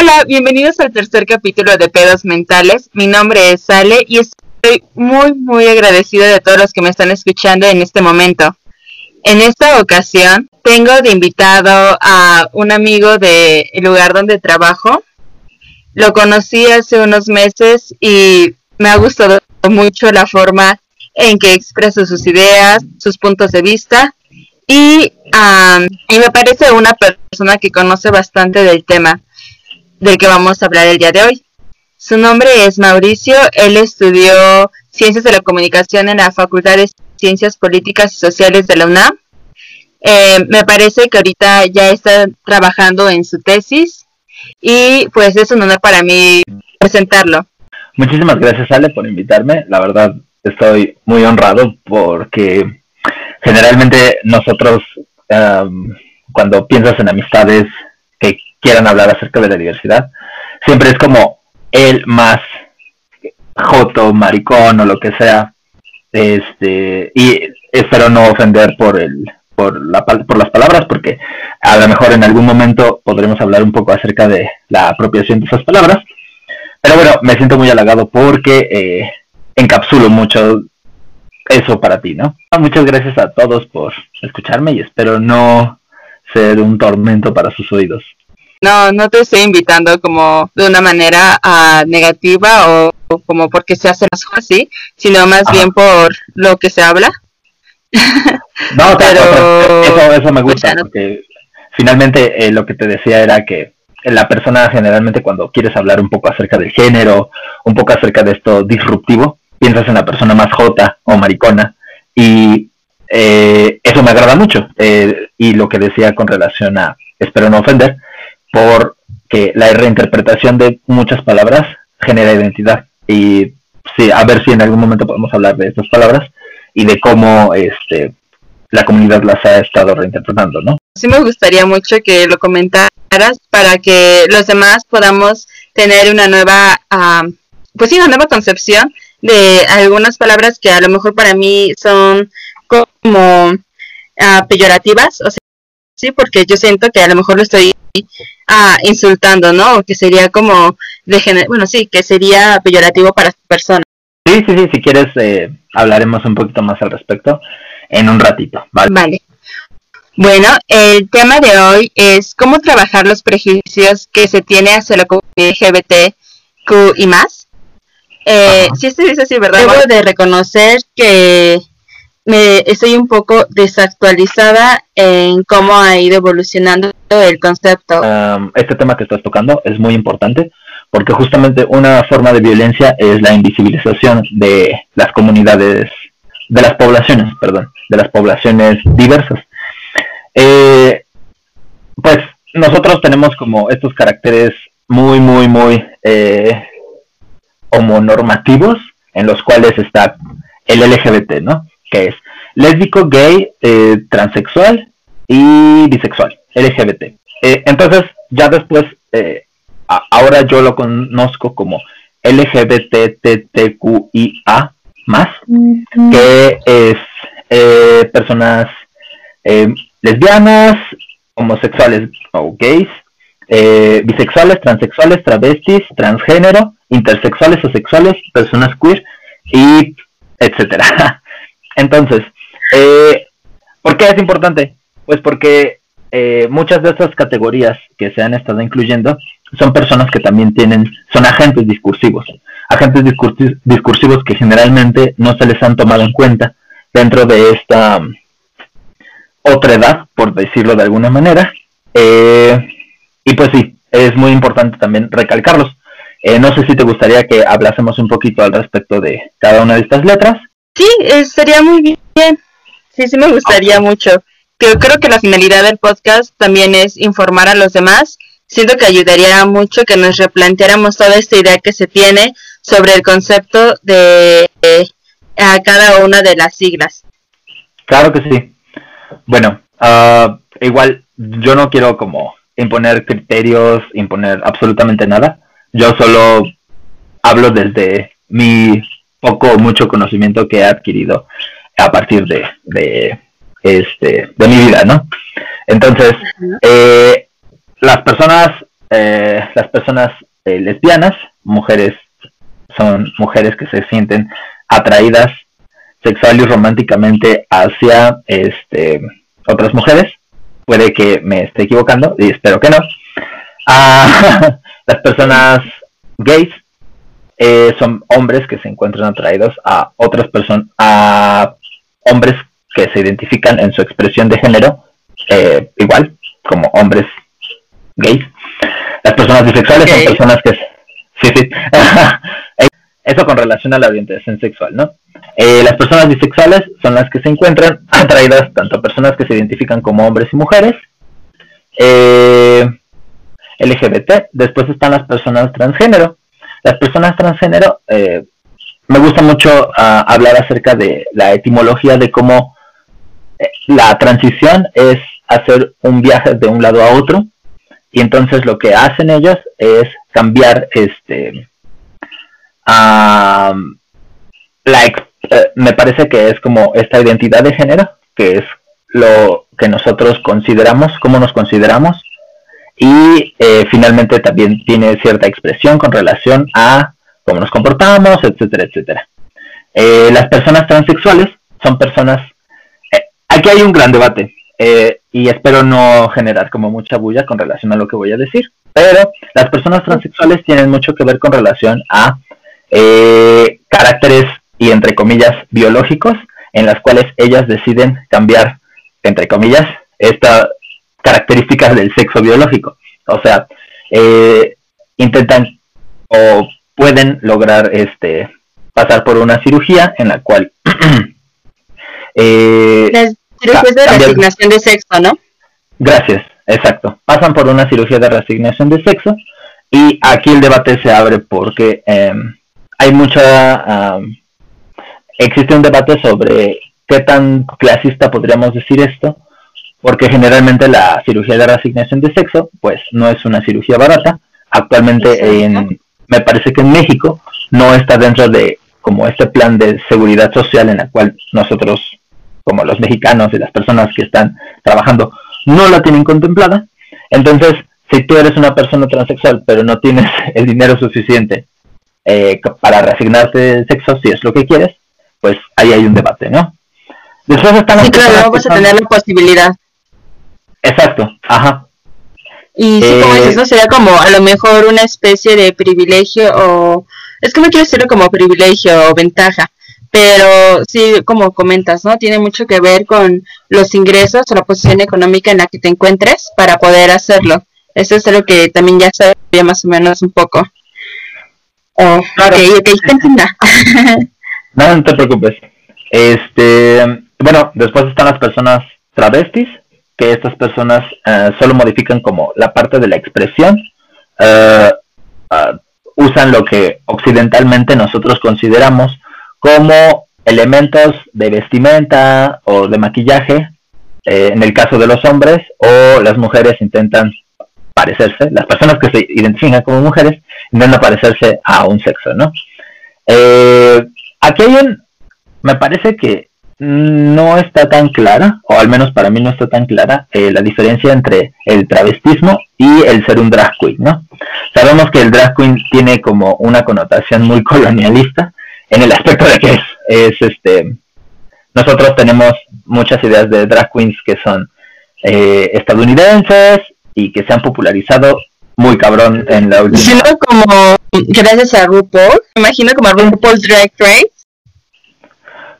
Hola, bienvenidos al tercer capítulo de Pedos Mentales. Mi nombre es Sale y estoy muy, muy agradecida de todos los que me están escuchando en este momento. En esta ocasión tengo de invitado a un amigo del lugar donde trabajo. Lo conocí hace unos meses y me ha gustado mucho la forma en que expresa sus ideas, sus puntos de vista y, y me parece una persona que conoce bastante del tema del que vamos a hablar el día de hoy. Su nombre es Mauricio, él estudió Ciencias de la Comunicación en la Facultad de Ciencias Políticas y Sociales de la UNAM. Eh, me parece que ahorita ya está trabajando en su tesis y pues es un honor para mí presentarlo. Muchísimas gracias Ale por invitarme, la verdad estoy muy honrado porque generalmente nosotros cuando piensas en amistades que quieran hablar acerca de la diversidad, siempre es como el más joto, maricón o lo que sea. Este, y espero no ofender por el por, la, por las palabras, porque a lo mejor en algún momento podremos hablar un poco acerca de la apropiación de esas palabras. Pero bueno, me siento muy halagado porque eh, encapsulo mucho eso para ti, ¿no? Muchas gracias a todos por escucharme y espero no ser un tormento para sus oídos. No, no te estoy invitando como de una manera uh, negativa o, como porque se hace las cosas así, sino más bien por lo que se habla. no, pero eso, eso me gusta, porque finalmente eh, lo que te decía era que la persona generalmente cuando quieres hablar un poco acerca del género, un poco acerca de esto disruptivo, piensas en la persona más jota o maricona y eh, eso me agrada mucho. Eh, y lo que decía con relación a, espero no ofender, porque la reinterpretación de muchas palabras genera identidad. Y sí, a ver si en algún momento podemos hablar de estas palabras y de cómo este, la comunidad las ha estado reinterpretando, ¿no? Sí me gustaría mucho que lo comentaras para que los demás podamos tener una nueva, pues sí, una nueva concepción de algunas palabras que a lo mejor para mí son como uh, peyorativas, o sea, sí, porque yo siento que a lo mejor lo estoy uh, insultando, ¿no? Que sería como de bueno, sí, que sería peyorativo para persona. Sí, sí, sí, si quieres eh, hablaremos un poquito más al respecto en un ratito, ¿vale? Vale. Bueno, el tema de hoy es cómo trabajar los prejuicios que se tiene hacia la comunidad LGBTQ y más. Eh, si esto dice así, ¿verdad? Debo de reconocer que me estoy un poco desactualizada en cómo ha ido evolucionando el concepto. este tema que estás tocando es muy importante porque justamente una forma de violencia es la invisibilización de las comunidades, de las poblaciones, perdón, de las poblaciones diversas. Eh, pues nosotros tenemos como estos caracteres muy, muy, muy eh, homonormativos en los cuales está el LGBT, ¿no? Que es lésbico, gay, eh, transexual y bisexual, LGBT. Eh, entonces, ya después, eh, ahora yo lo conozco como LGBTTQIA más, que es personas lesbianas, homosexuales o gays, bisexuales, transexuales, travestis, transgénero, intersexuales o sexuales, personas queer y etcétera. Entonces, eh, ¿por qué es importante? Pues porque eh, muchas de estas categorías que se han estado incluyendo son personas que también tienen, son agentes discursivos, agentes discursivos que generalmente no se les han tomado en cuenta dentro de esta um, otra edad, por decirlo de alguna manera. Eh, y pues sí, es muy importante también recalcarlos. Eh, no sé si te gustaría que hablásemos un poquito al respecto de cada una de estas letras. Sí, estaría muy bien. Sí, sí me gustaría mucho. Yo creo que la finalidad del podcast también es informar a los demás. Siento que ayudaría mucho que nos replanteáramos toda esta idea que se tiene sobre el concepto de a cada una de las siglas. Claro que sí. Bueno, uh, igual yo no quiero como imponer criterios, imponer absolutamente nada. Yo solo hablo desde mi poco o mucho conocimiento que he adquirido a partir de, de, este, de mi vida, ¿no? Entonces, eh, las personas eh, las personas eh, lesbianas, mujeres, son mujeres que se sienten atraídas sexual y románticamente hacia este, otras mujeres. Puede que me esté equivocando y espero que no. Ah, las personas gays eh, son hombres que se encuentran atraídos a otras personas, a hombres que se identifican en su expresión de género eh, igual como hombres gays. Las personas bisexuales son personas que... Sí, sí. Eso con relación a la orientación sexual, ¿no? Eh, las personas bisexuales son las que se encuentran atraídas tanto a personas que se identifican como hombres y mujeres. Eh, LGBT. Después están las personas transgénero. Las personas transgénero, eh, me gusta mucho ah, hablar acerca de la etimología de cómo la transición es hacer un viaje de un lado a otro y entonces lo que hacen ellos es cambiar este la eh, me parece que es como esta identidad de género que es lo que nosotros consideramos cómo nos consideramos y eh, finalmente también tiene cierta expresión con relación a cómo nos comportamos etcétera etcétera. Eh, las personas transexuales son personas aquí hay un gran debate eh, y espero no generar como mucha bulla con relación a lo que voy a decir, pero las personas transexuales tienen mucho que ver con relación a eh, caracteres y entre comillas biológicos en las cuales ellas deciden cambiar entre comillas estas características del sexo biológico. O sea, eh, intentan o pueden lograr este pasar por una cirugía en la cual eh, Cirugías de resignación de sexo, ¿no? Gracias, exacto. Pasan por una cirugía de resignación de sexo y aquí el debate se abre porque em, hay mucha... existe un debate sobre qué tan clasista podríamos decir esto, porque generalmente la cirugía de resignación de sexo, pues no es una cirugía barata. Actualmente en, me parece que en México no está dentro de como este plan de seguridad social en la cual nosotros como los mexicanos y las personas que están trabajando no la tienen contemplada. Entonces, si tú eres una persona transexual pero no tienes el dinero suficiente eh, para reasignarte sexo, si es lo que quieres, pues ahí hay un debate, ¿no? Después están sí, claro, vas a tener la posibilidad. Exacto, ajá. Y sí, como dices, ¿no? Eh, sería como a lo mejor una especie de privilegio o... Es que no quiero decirlo como privilegio o ventaja, pero sí, como comentas, ¿no? Tiene mucho que ver con los ingresos o la posición económica en la que te encuentres para poder hacerlo. Eso es algo que también ya sabía más o menos un poco. Oh, claro. Ok, no, no te preocupes. Este, bueno, después están las personas travestis, que estas personas eh, solo modifican como la parte de la expresión. Eh, ah, usan lo que occidentalmente nosotros consideramos como elementos de vestimenta o de maquillaje, eh, en el caso de los hombres, o las mujeres intentan parecerse, las personas que se identifican como mujeres intentan parecerse a un sexo, ¿no? Eh, aquí hay un, me parece que no está tan clara, o al menos para mí no está tan clara, eh, la diferencia entre el travestismo y el ser un drag queen, ¿no? Sabemos que el drag queen tiene como una connotación muy colonialista, en el aspecto de que es, este nosotros tenemos muchas ideas de drag queens que son eh, estadounidenses y que se han popularizado muy cabrón en la última. Sino como gracias a RuPaul, me imagino como a RuPaul Drag Race.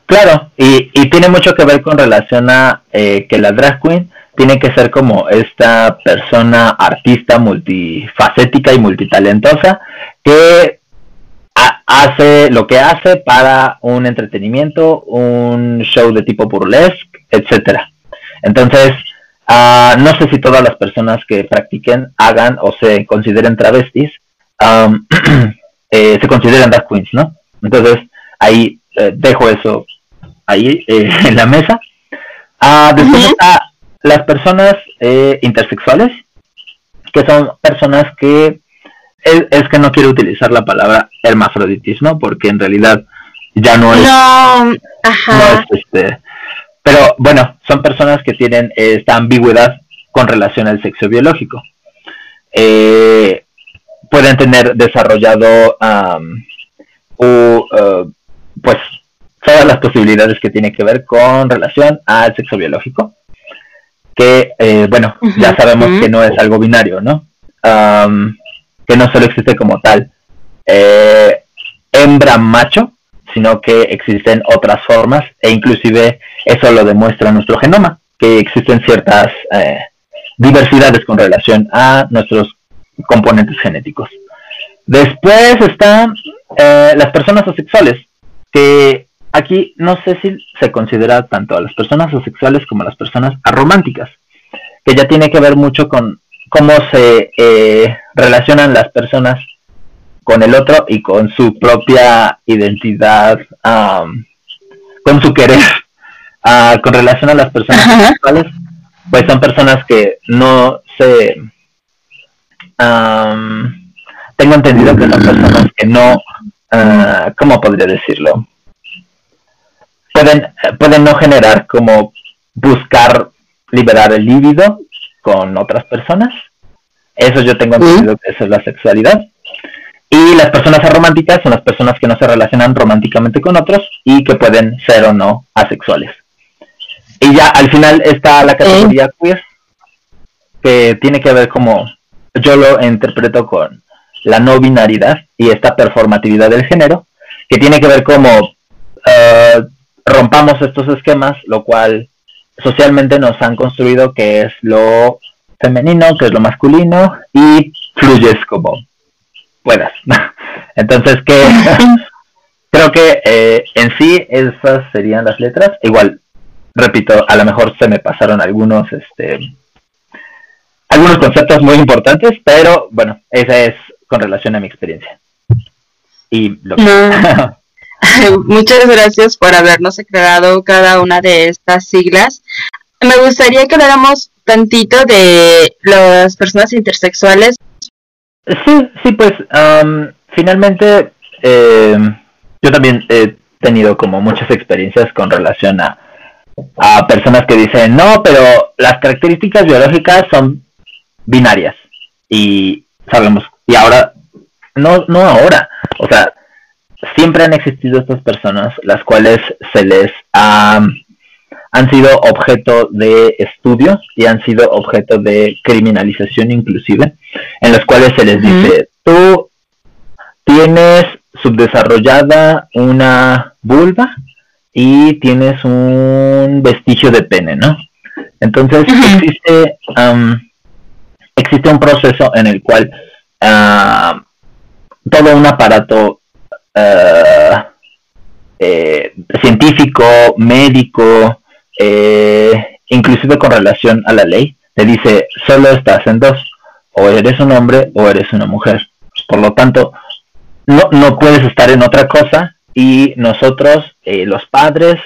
Claro, y, y tiene mucho que ver con relación a eh, que la drag queen tiene que ser como esta persona artista multifacética y multitalentosa que hace lo que hace para un entretenimiento, un show de tipo burlesque, etcétera. Entonces, ah, no sé si todas las personas que practiquen, hagan o se consideren travestis, eh, se consideran drag queens, ¿no? Entonces, ahí eh, dejo eso ahí eh, en la mesa. Ah, después está las personas intersexuales, que son personas que es, que no quiero utilizar la palabra hermafroditismo porque en realidad ya no es, no, ajá. este, pero bueno, son personas que tienen esta ambigüedad con relación al sexo biológico. Eh, pueden tener desarrollado pues todas las posibilidades que tiene que ver con relación al sexo biológico que eh, bueno ya sabemos que no es algo binario no que no solo existe como tal eh, hembra macho sino que existen otras formas e inclusive eso lo demuestra nuestro genoma que existen ciertas eh, diversidades con relación a nuestros componentes genéticos. Después están las personas asexuales que aquí no sé si se considera tanto a las personas asexuales como a las personas arománticas, que ya tiene que ver mucho con cómo se eh, relacionan las personas con el otro y con su propia identidad, con su querer, uh, con relación a las personas asexuales, pues son personas que no se... tengo entendido que son personas que no, uh, ¿cómo podría decirlo? Pueden, pueden no generar como buscar liberar el líbido con otras personas. Eso yo tengo entendido que eso es la sexualidad. Y las personas arománticas son las personas que no se relacionan románticamente con otros y que pueden ser o no asexuales. Y ya al final está la categoría queer, que tiene que ver como, yo lo interpreto con la no binaridad y esta performatividad del género, que tiene que ver como uh, rompamos estos esquemas, lo cual socialmente nos han construido que es lo femenino, que es lo masculino, y fluyes como puedas. Entonces, que creo que eh, en sí esas serían las letras. Igual, repito, a lo mejor se me pasaron algunos, este, algunos conceptos muy importantes, pero bueno, esa es con relación a mi experiencia. Y lo que... Muchas gracias por habernos aclarado cada una de estas siglas. Me gustaría que habláramos tantito de las personas intersexuales. Sí, sí, pues finalmente eh, yo también he tenido como muchas experiencias con relación a, a personas que dicen, no, pero las características biológicas son binarias. Y sabemos, y ahora, no, no ahora, o sea, siempre han existido estas personas, las cuales se les han sido objeto de estudio y han sido objeto de criminalización inclusive, en las cuales se les dice, tú tienes subdesarrollada una vulva y tienes un vestigio de pene, ¿no? Entonces existe, existe un proceso en el cual ah, todo un aparato eh, eh, científico, médico, eh, inclusive con relación a la ley, te dice, solo estás en dos, o eres un hombre o eres una mujer. Por lo tanto, no, no puedes estar en otra cosa y nosotros, los padres,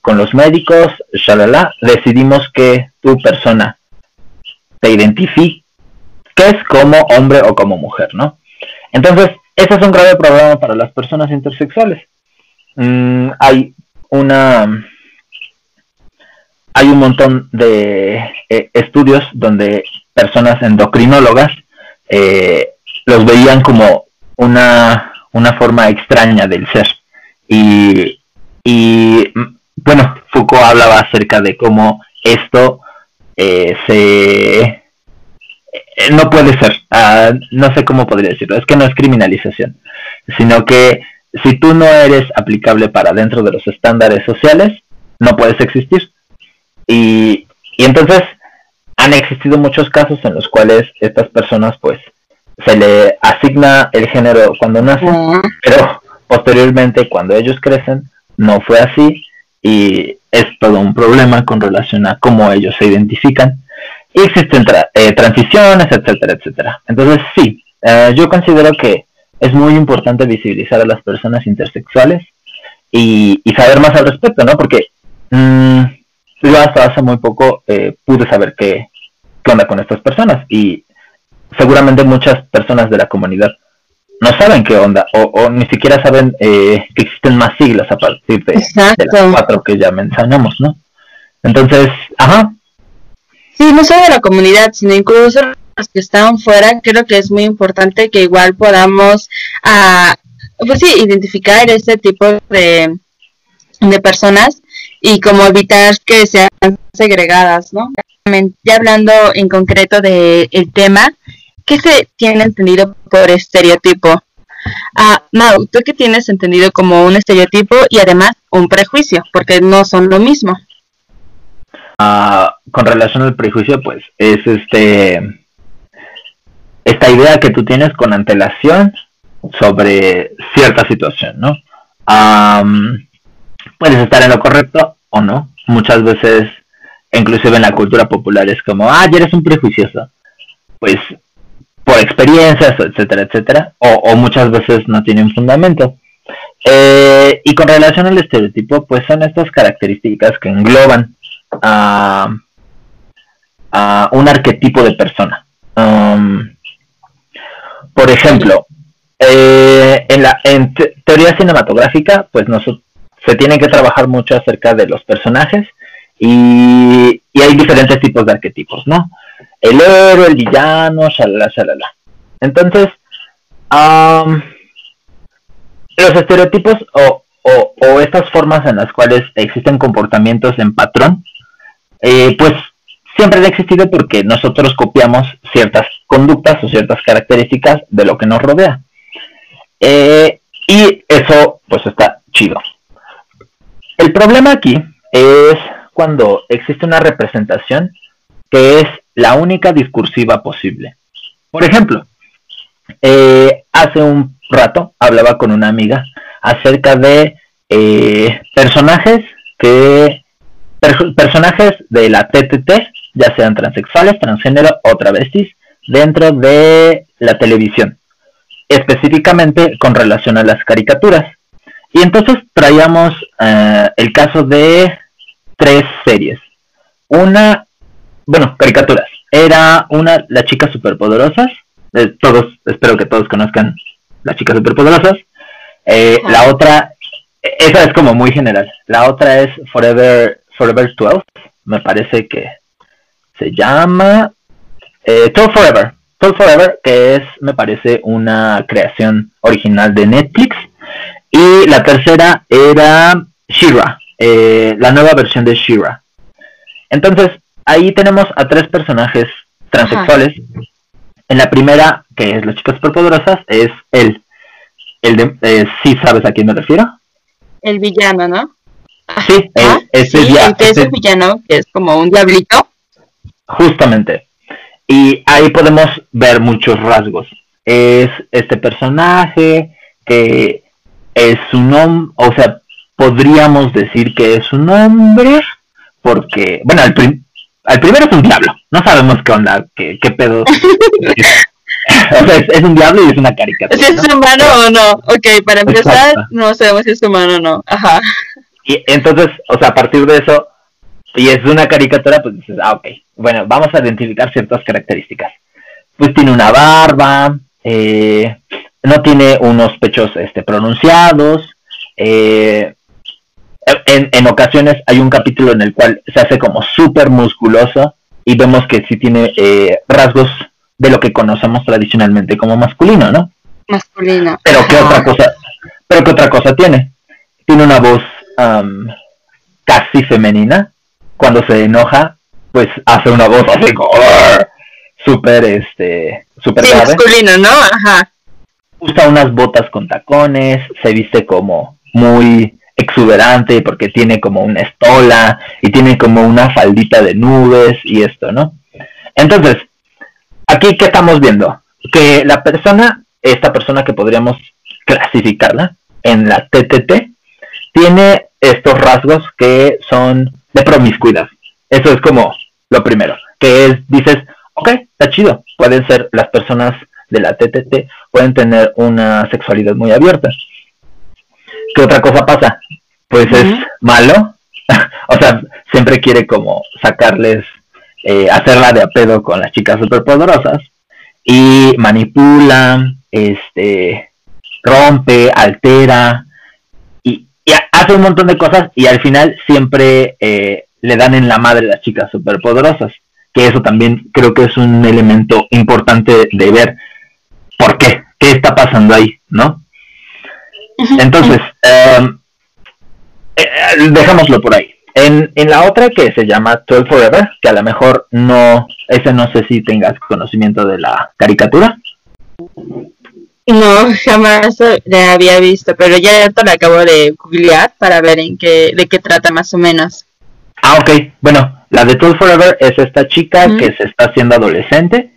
con los médicos, shalala, decidimos que tu persona te identifiques como hombre o como mujer, ¿no? Entonces, ese es un grave problema para las personas intersexuales. Mm, hay una hay un montón de eh, estudios donde personas endocrinólogas eh, los veían como una, una forma extraña del ser. Y, y bueno, Foucault hablaba acerca de cómo esto eh, se eh, no puede ser, ah, no sé cómo podría decirlo, es que no es criminalización, sino que si tú no eres aplicable para dentro de los estándares sociales, no puedes existir. Y, y entonces han existido muchos casos en los cuales estas personas pues se le asigna el género cuando nacen, pero posteriormente cuando ellos crecen no fue así. Y es todo un problema con relación a cómo ellos se identifican y existen eh, transiciones, etcétera, etcétera. Entonces, sí, eh, yo considero que es muy importante visibilizar a las personas intersexuales y, saber más al respecto, ¿no? Porque mm, yo hasta hace muy poco eh, pude saber qué, qué onda con estas personas y seguramente muchas personas de la comunidad no saben qué onda o, ni siquiera saben que existen más siglas a partir de, de, las cuatro que ya mencionamos, ¿no? Entonces, ajá, Sí, no solo de la comunidad, sino incluso los que están fuera, creo que es muy importante que igual podamos, uh, pues sí, identificar este tipo de, de personas y como evitar que sean segregadas, ¿no? Ya hablando en concreto del el tema, ¿qué se tiene entendido por estereotipo? Ah, Mau, ¿tú qué tienes entendido como un estereotipo y además un prejuicio? Porque no son lo mismo. Con relación al prejuicio, pues es este esta idea que tú tienes con antelación sobre cierta situación, ¿no? puedes estar en lo correcto o no. Muchas veces, inclusive en la cultura popular, es como, ah, ya eres un prejuicioso. Pues por experiencias, etcétera, etcétera, o, muchas veces no tienen fundamento. Eh, y con relación al estereotipo, pues son estas características que engloban a, un arquetipo de persona. Um, por ejemplo, eh, en la en teoría cinematográfica, pues se tiene que trabajar mucho acerca de los personajes y, y hay diferentes tipos de arquetipos, ¿no? el héroe, el villano, shalala, shalala. Entonces, los estereotipos o, o, estas formas en las cuales existen comportamientos en patrón, eh, pues siempre han existido porque nosotros copiamos ciertas conductas o ciertas características de lo que nos rodea. Eh, y eso pues está chido. El problema aquí es cuando existe una representación que es la única discursiva posible. Por ejemplo, eh, hace un rato hablaba con una amiga acerca de personajes que personajes de la TTT, ya sean transexuales, transgénero o travestis, dentro de la televisión, específicamente con relación a las caricaturas. Y entonces traíamos eh, el caso de tres series. Una bueno, caricaturas. Era una, las chicas superpoderosas. Eh, todos, espero que todos conozcan las chicas superpoderosas. Eh, la otra, esa es como muy general. La otra es Forever, Forever 12. Me parece que se llama eh, Forever. 12 Forever, que es, me parece, una creación original de Netflix. Y la tercera era Shira, eh, la nueva versión de Shira. Entonces, ahí tenemos a tres personajes transexuales. En la primera, que es las chicas superpoderosas, es él. El de, eh, ¿Sí sabes a quién me refiero? El villano, ¿no? Sí, ese, sí, ese villano, que es como un diablito. Justamente. Y ahí podemos ver muchos rasgos. Es este personaje que es un hombre, o sea, podríamos decir que es un hombre, porque, bueno, al, al primero es un diablo. No sabemos qué onda, qué, qué pedo. o sea, es, un diablo y es una caricatura. Si es humano o no. Ok, para empezar, no sabemos si es humano o no. Ajá. Y entonces, o sea, a partir de eso, y es una caricatura, pues dices, ah, ok. Bueno, vamos a identificar ciertas características. Pues tiene una barba, eh, no tiene unos pechos este, pronunciados, eh, en, ocasiones hay un capítulo en el cual se hace como súper musculoso y vemos que sí tiene eh, rasgos de lo que conocemos tradicionalmente como masculino, ¿no? Masculino. Pero qué otra cosa, pero qué otra cosa tiene. Tiene una voz casi femenina. Cuando se enoja, pues hace una voz así como súper, este, súper sí, masculino, ¿no? Ajá. Usa unas botas con tacones, se viste como muy exuberante porque tiene como una estola y tiene como una faldita de nubes y esto, ¿no? Entonces, aquí qué estamos viendo? Que la persona, esta persona que podríamos clasificarla en la TTT, tiene estos rasgos que son de promiscuidad. Eso es como lo primero, que es, dices, ok, está chido, pueden ser las personas de la TTT, pueden tener una sexualidad muy abierta. ¿Qué otra cosa pasa? Pues es malo. o sea, siempre quiere como sacarles, eh, hacerla de a pedo con las chicas superpoderosas. Y manipula, este, rompe, altera. Y, hace un montón de cosas y al final siempre eh, le dan en la madre las chicas superpoderosas. que eso también creo que es un elemento importante de ver por qué, qué está pasando ahí, ¿no? Entonces, em, eh, dejémoslo por ahí. En, en la otra que se llama 12 Forever, que a lo mejor no, ese no sé si tengas conocimiento de la caricatura. No, jamás la había visto, pero ya la acabo de googlear para ver en qué, de qué trata más o menos. Ah, ok. Bueno, la de 12 Forever es esta chica que se está haciendo adolescente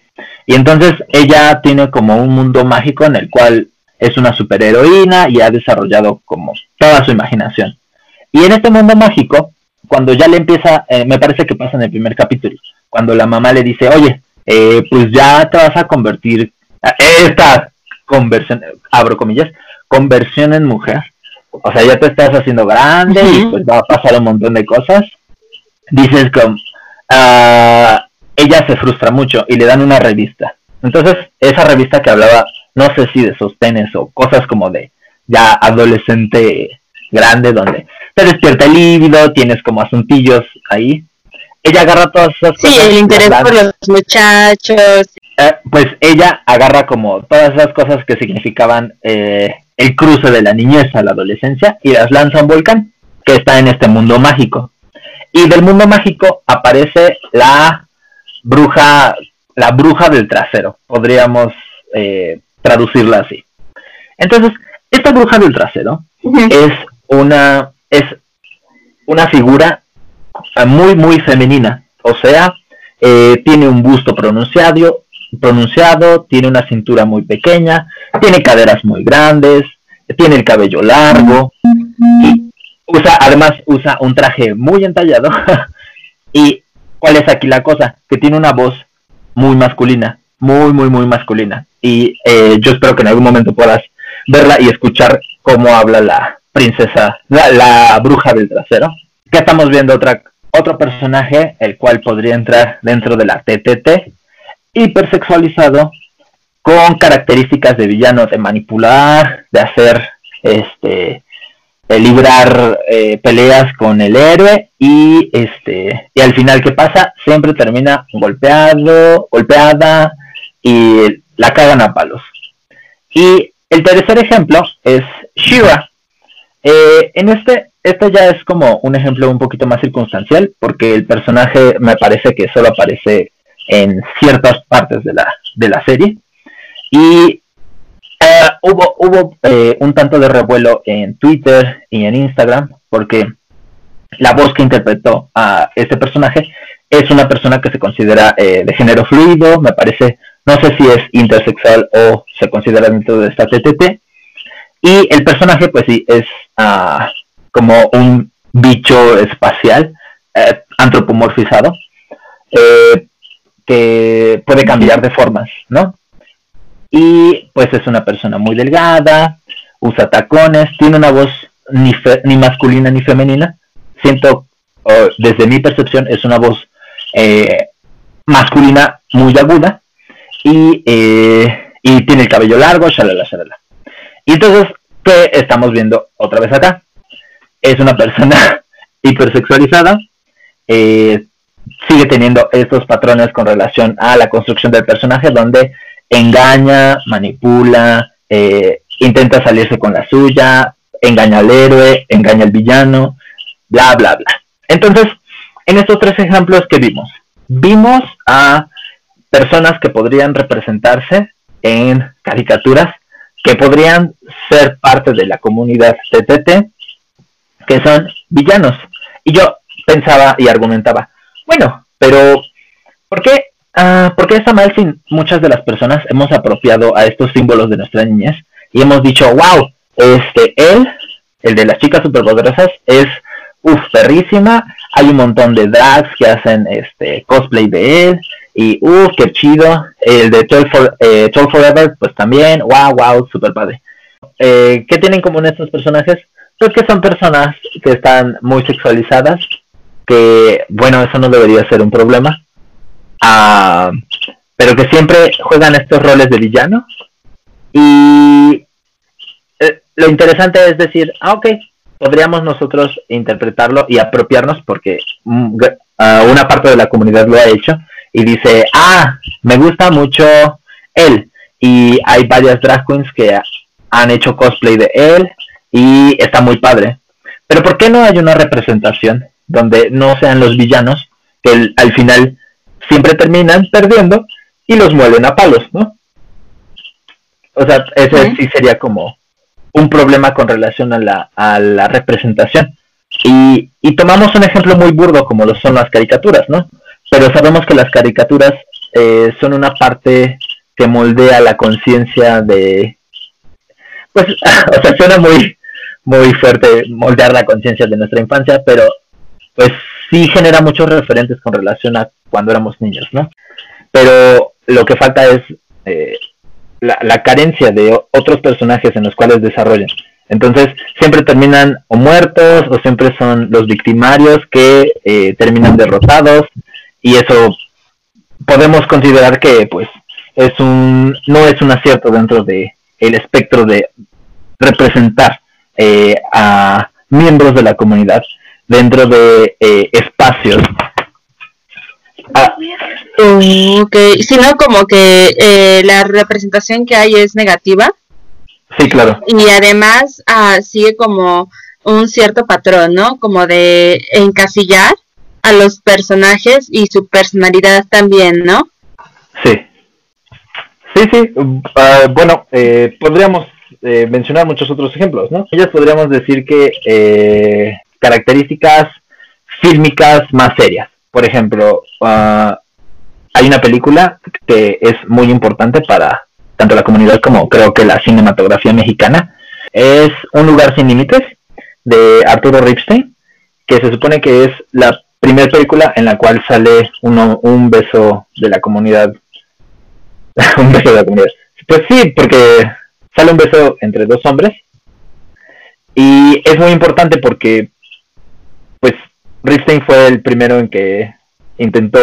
y entonces ella tiene como un mundo mágico en el cual es una superheroína y ha desarrollado como toda su imaginación. Y en este mundo mágico, cuando ya le empieza, eh, me parece que pasa en el primer capítulo, cuando la mamá le dice, oye, eh, pues ya te vas a convertir, esta conversión, abro comillas, conversión en mujer, o sea, ya te estás haciendo grande y pues va a pasar un montón de cosas, dices que ah, ella se frustra mucho y le dan una revista. Entonces, esa revista que hablaba, no sé si de sostenes o cosas como de ya adolescente grande, donde te despierta el líbido, tienes como asuntillos ahí. Ella agarra todas esas cosas. Sí, el interés por los muchachos. Eh, pues ella agarra como todas esas cosas que significaban eh, el cruce de la niñez a la adolescencia y las lanza a un volcán que está en este mundo mágico. Y del mundo mágico aparece la bruja, la bruja del trasero, podríamos eh, traducirla así. Entonces, esta bruja del trasero es una es una figura muy muy femenina, o sea, eh, tiene un busto pronunciado, pronunciado, tiene una cintura muy pequeña, tiene caderas muy grandes, tiene el cabello largo y usa, además usa un traje muy entallado. y cuál es aquí la cosa, que tiene una voz muy masculina, muy, muy, muy masculina. Y eh, yo espero que en algún momento puedas verla y escuchar cómo habla la princesa, la, bruja del trasero. Que estamos viendo otra, otro personaje, el cual podría entrar dentro de la TTT, hipersexualizado, con características de villano, de manipular, de hacer este librar eh, peleas con el héroe y este y al final qué pasa siempre termina golpeado golpeada y la cagan a palos. Y el tercer ejemplo es Shira. Eh, en este este ya es como un ejemplo un poquito más circunstancial porque el personaje me parece que solo aparece en ciertas partes de la de la serie y eh, hubo hubo eh, un tanto de revuelo en Twitter y en Instagram porque la voz que interpretó a este personaje es una persona que se considera eh, de género fluido, me parece, no sé si es intersexual o se considera dentro de esta TTT. Y el personaje, pues sí, es ah, como un bicho espacial, antropomorfizado, que puede cambiar de formas, ¿no? y pues es una persona muy delgada, usa tacones, tiene una voz ni, ni masculina ni femenina. Siento, desde mi percepción, es una voz eh, masculina muy aguda y, eh, y tiene el cabello largo, shalala, shalala. Y entonces, ¿qué estamos viendo otra vez acá? Es una persona hipersexualizada, eh, sigue teniendo estos patrones con relación a la construcción del personaje, donde engaña, manipula, eh, intenta salirse con la suya, engaña al héroe, engaña al villano, bla, bla, bla. Entonces, en estos tres ejemplos que vimos, vimos a personas que podrían representarse en caricaturas, que podrían ser parte de la comunidad TTT, que son villanos. Y yo pensaba y argumentaba, bueno, pero ¿por qué Ah, porque está mal si muchas de las personas hemos apropiado a estos símbolos de nuestra niñez y hemos dicho, wow, este, él, el de las chicas superpoderosas, es, uff, perrísima, hay un montón de drags que hacen este cosplay de él, y uff, qué chido, el de Toy, for, eh, Forever, pues también, wow, wow, super padre. Eh, ¿Qué tienen en común estos personajes? Pues que son personas que están muy sexualizadas, que, bueno, eso no debería ser un problema, pero que siempre juegan estos roles de villano. Y eh, lo interesante es decir, ah, ok, podríamos nosotros interpretarlo y apropiarnos porque mm, una parte de la comunidad lo ha hecho y dice, ah, me gusta mucho él. Y hay varias drag queens que han hecho cosplay de él y está muy padre. Pero ¿por qué no hay una representación donde no sean los villanos que al final siempre terminan perdiendo y los muelen a palos, ¿no? O sea, ese sí sería como un problema con relación a la, a la representación. Y, y, tomamos un ejemplo muy burdo como lo son las caricaturas, ¿no? Pero sabemos que las caricaturas eh, son una parte que moldea la conciencia de... Pues, o sea, suena muy, muy fuerte moldear la conciencia de nuestra infancia, pero pues sí genera muchos referentes con relación a cuando éramos niños, ¿no? Pero lo que falta es eh, la, carencia de otros personajes en los cuales desarrollan. Entonces, siempre terminan o muertos o siempre son los victimarios que eh, terminan derrotados y eso podemos considerar que pues es un no es un acierto dentro de el espectro de representar eh, a miembros de la comunidad dentro de eh, espacios Ah, ok, sino como que eh, la representación que hay es negativa. Sí, claro. Y además ah, sigue como un cierto patrón, ¿no? Como de encasillar a los personajes y su personalidad también, ¿no? Sí. Sí, sí. Ah, bueno, eh, podríamos eh, mencionar muchos otros ejemplos, ¿no? Ellas podríamos decir que eh, características fílmicas más serias por ejemplo, ah, hay una película que es muy importante para tanto la comunidad como creo que la cinematografía mexicana. Es Un lugar sin límites de Arturo Ripstein, que se supone que es la primera película en la cual sale uno, un beso de la comunidad. un beso de la comunidad. Pues sí, porque sale un beso entre dos hombres. Y es muy importante porque pues Ripstein fue el primero en que intentó,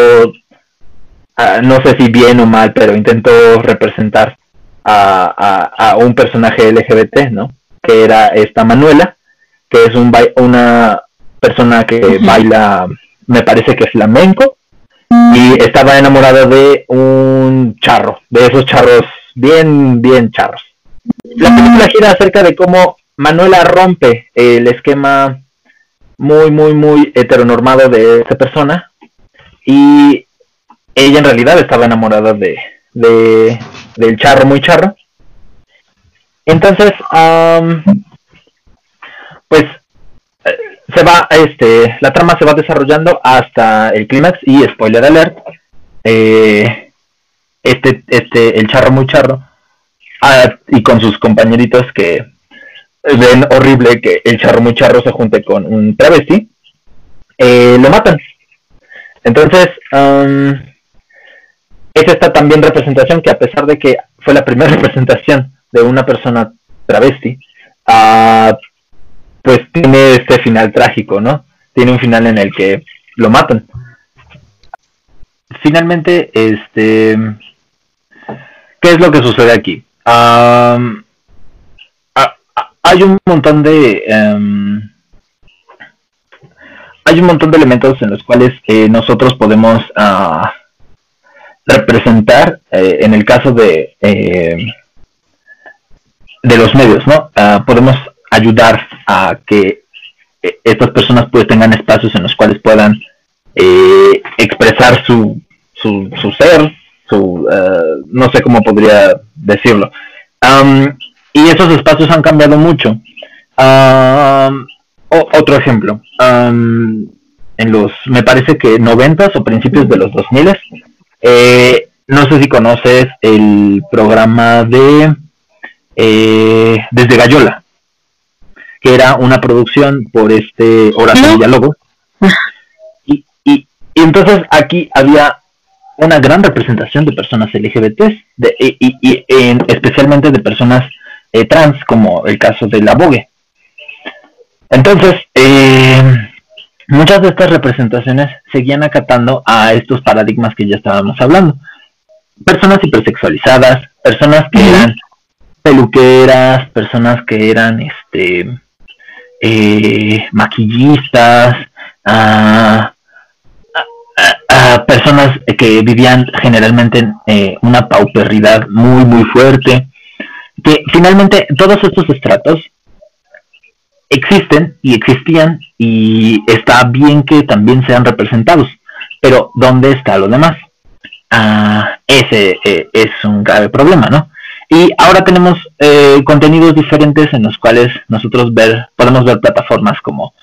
ah, no sé si bien o mal, pero intentó representar a, un personaje LGBT, ¿no? Que era esta Manuela, que es un una persona que baila, me parece que es flamenco, y estaba enamorada de un charro, de esos charros bien, bien charros. La película gira acerca de cómo Manuela rompe el esquema muy, muy, muy heteronormado de esa persona. Y ella en realidad estaba enamorada de, de del charro muy charro. Entonces, pues eh, se va, este, la trama se va desarrollando hasta el clímax y spoiler alert, eh, este, este, el charro muy charro, ah, y con sus compañeritos que ven horrible que el charro muy charro se junte con un travesti, eh, lo matan. Entonces, es esta también representación que a pesar de que fue la primera representación de una persona travesti, uh, pues tiene este final trágico, ¿no? Tiene un final en el que lo matan. Finalmente, este, ¿qué es lo que sucede aquí? Hay un montón de em, hay un montón de elementos en los cuales eh, nosotros podemos ah, representar eh, en el caso de eh, de los medios no ah, podemos ayudar a que estas personas pues tengan espacios en los cuales puedan expresar su, su, su ser su no sé cómo podría decirlo y esos espacios han cambiado mucho. otro ejemplo, en los, me parece que noventas o principios de los 2000, eh, no sé si conoces el programa de eh, Desde Gallola, que era una producción por este Horacio Villalobos. Y, y, y entonces aquí había una gran representación de personas LGBT de, y, y, especialmente de personas eh, trans, como el caso de la Vogue. Entonces, eh, muchas de estas representaciones seguían acatando a estos paradigmas que ya estábamos hablando. Personas hipersexualizadas, personas que eran peluqueras, personas que eran este eh, maquillistas, ah, personas que vivían generalmente en eh, una pauperidad muy, muy fuerte, que finalmente todos estos estratos existen y existían y está bien que también sean representados, pero ¿dónde está lo demás? Ah, ese eh, es un grave problema, ¿no? Y ahora tenemos eh, contenidos diferentes en los cuales nosotros ver, podemos ver plataformas como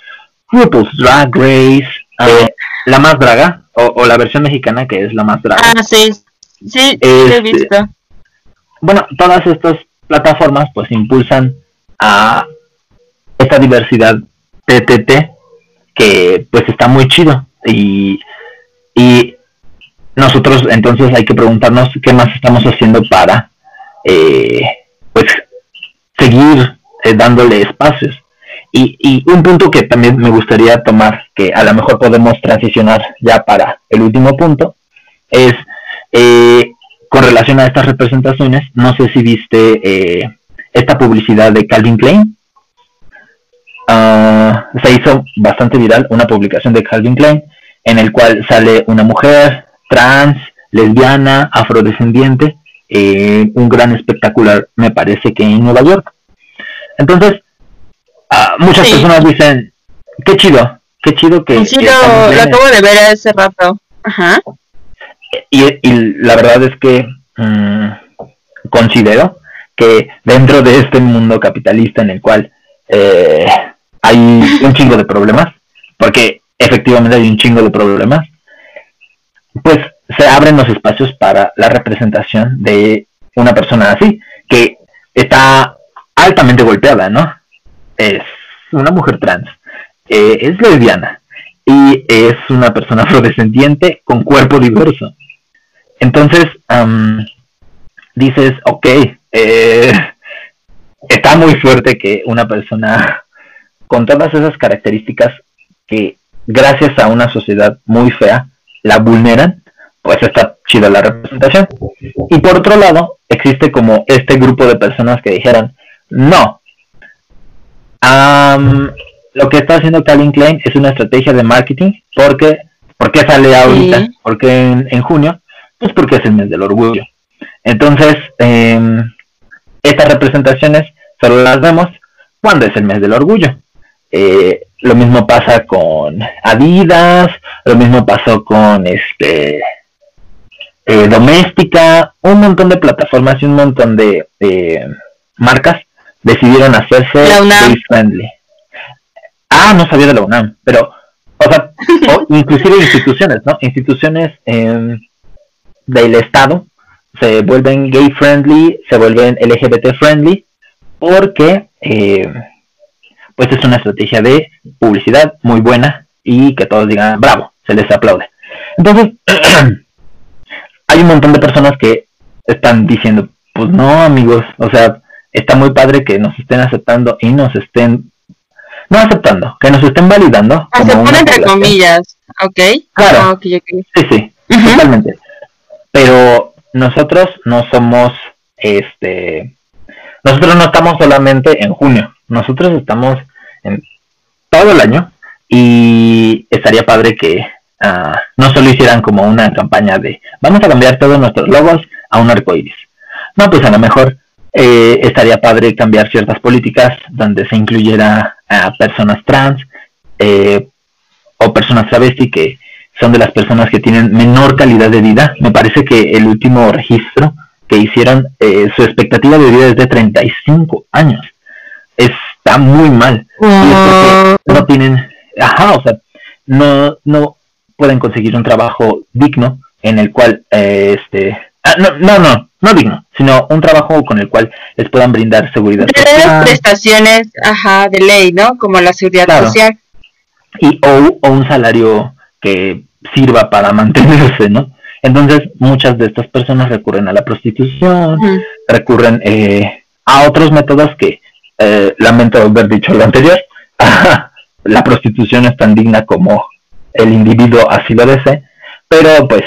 RuPaul's Drag Race, ah, La Más Draga, o, la versión mexicana que es La Más Draga. Ah, sí, sí, he este, visto. Bueno, todas estas plataformas pues impulsan a esta diversidad TTT que pues está muy chido y, y nosotros entonces hay que preguntarnos qué más estamos haciendo para eh, pues seguir eh, dándole espacios y, un punto que también me gustaría tomar que a lo mejor podemos transicionar ya para el último punto es eh, con relación a estas representaciones no sé si viste esta publicidad de Calvin Klein Ah, se hizo bastante viral una publicación de Calvin Klein en el cual sale una mujer trans, lesbiana, afrodescendiente, eh, un gran espectacular, me parece que en Nueva York. Entonces, ah, muchas personas dicen, qué chido, qué chido que... Sí, lo, acabo de ver hace rato. Ajá. Y, la verdad es que mm, considero que dentro de este mundo capitalista en el cual eh, hay un chingo de problemas, porque efectivamente hay un chingo de problemas, pues se abren los espacios para la representación de una persona así, que está altamente golpeada, ¿no? Es una mujer trans, eh, es lesbiana y es una persona afrodescendiente con cuerpo diverso. Entonces, dices, ok, eh, está muy fuerte que una persona con todas esas características que gracias a una sociedad muy fea la vulneran, pues está chida la representación. Y por otro lado, existe como este grupo de personas que dijeron, no, lo que está haciendo Calvin Klein es una estrategia de marketing, porque, ¿por qué sale ahorita? porque en, junio? Pues porque es el mes del orgullo. Entonces, em, estas representaciones solo las vemos cuando es el mes del orgullo. Eh, lo mismo pasa con Adidas, lo mismo pasó con este eh, Doméstica, un montón de plataformas y un montón de marcas decidieron hacerse gay friendly. Ah, no sabía de la UNAM, pero, o sea, inclusive instituciones, ¿no? Instituciones em, del Estado se vuelven gay friendly, se vuelven LGBT friendly, porque eh, pues es una estrategia de publicidad muy buena y que todos digan, bravo, se les aplaude. Entonces, hay un montón de personas que están diciendo, pues no, amigos, o sea, está muy padre que nos estén aceptando y nos estén, no aceptando, que nos estén validando. Aceptan entre comillas, ¿ok? Claro, ah, sí, sí, totalmente. Pero nosotros no somos, este, nosotros no estamos solamente en junio, nosotros estamos en todo el año y estaría padre que ah, no solo hicieran como una campaña de vamos a cambiar todos nuestros logos a un arco iris. No, pues a lo mejor eh, estaría padre cambiar ciertas políticas donde se incluyera a personas trans eh, o personas travesti que son de las personas que tienen menor calidad de vida. Me parece que el último registro que hicieron, eh, su expectativa de vida es de 35 años. Está muy mal. no tienen, ajá, o sea, no, no pueden conseguir un trabajo digno en el cual, eh, este, ah, no, no, no, no digno, sino un trabajo con el cual les puedan brindar seguridad social. prestaciones, ajá, de ley, ¿no? Como la seguridad social. Y o, o un salario que sirva para mantenerse, ¿no? Entonces, muchas de estas personas recurren a la prostitución, recurren eh, a otros métodos que, eh, lamento haber dicho lo anterior, la prostitución es tan digna como el individuo así lo desee, pero pues